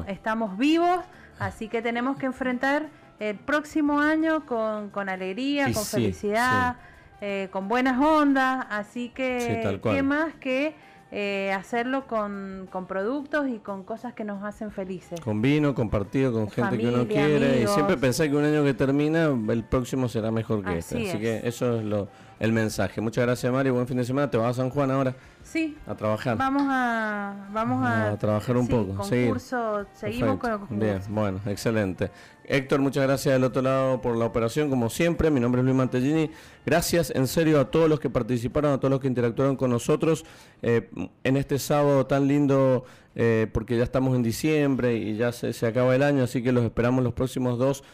estamos vivos, así que tenemos que enfrentar el próximo año con, con alegría, con felicidad, eh, con buenas ondas, así que qué más que eh, hacerlo con, con, productos y con cosas que nos hacen felices. Con vino, compartido con gente que uno quiere y siempre pensar que un año que termina, el próximo será mejor que este. Así que eso es lo, el mensaje. Muchas gracias Mario, buen fin de semana. ¿Te vas a San Juan ahora? Sí. A trabajar. Vamos a, vamos a, trabajar un poco. Concurso, seguimos con el concurso. Bien, bueno, excelente. Héctor, muchas gracias del otro lado por la operación, como siempre. Mi nombre es Luis Mantellini. Gracias en serio a todos los que participaron, a todos los que interactuaron con nosotros eh, en este sábado tan lindo, eh, porque ya estamos en diciembre y ya se, se, acaba el año, así que los esperamos los próximos dos,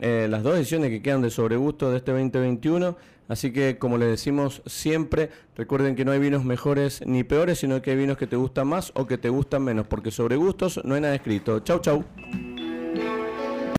eh, las dos ediciones que quedan de Sobregusto de este 2021. Así que, como les decimos siempre, recuerden que no hay vinos mejores ni peores, sino que hay vinos que te gustan más o que te gustan menos, porque sobre gustos no hay nada escrito. Chau, chau.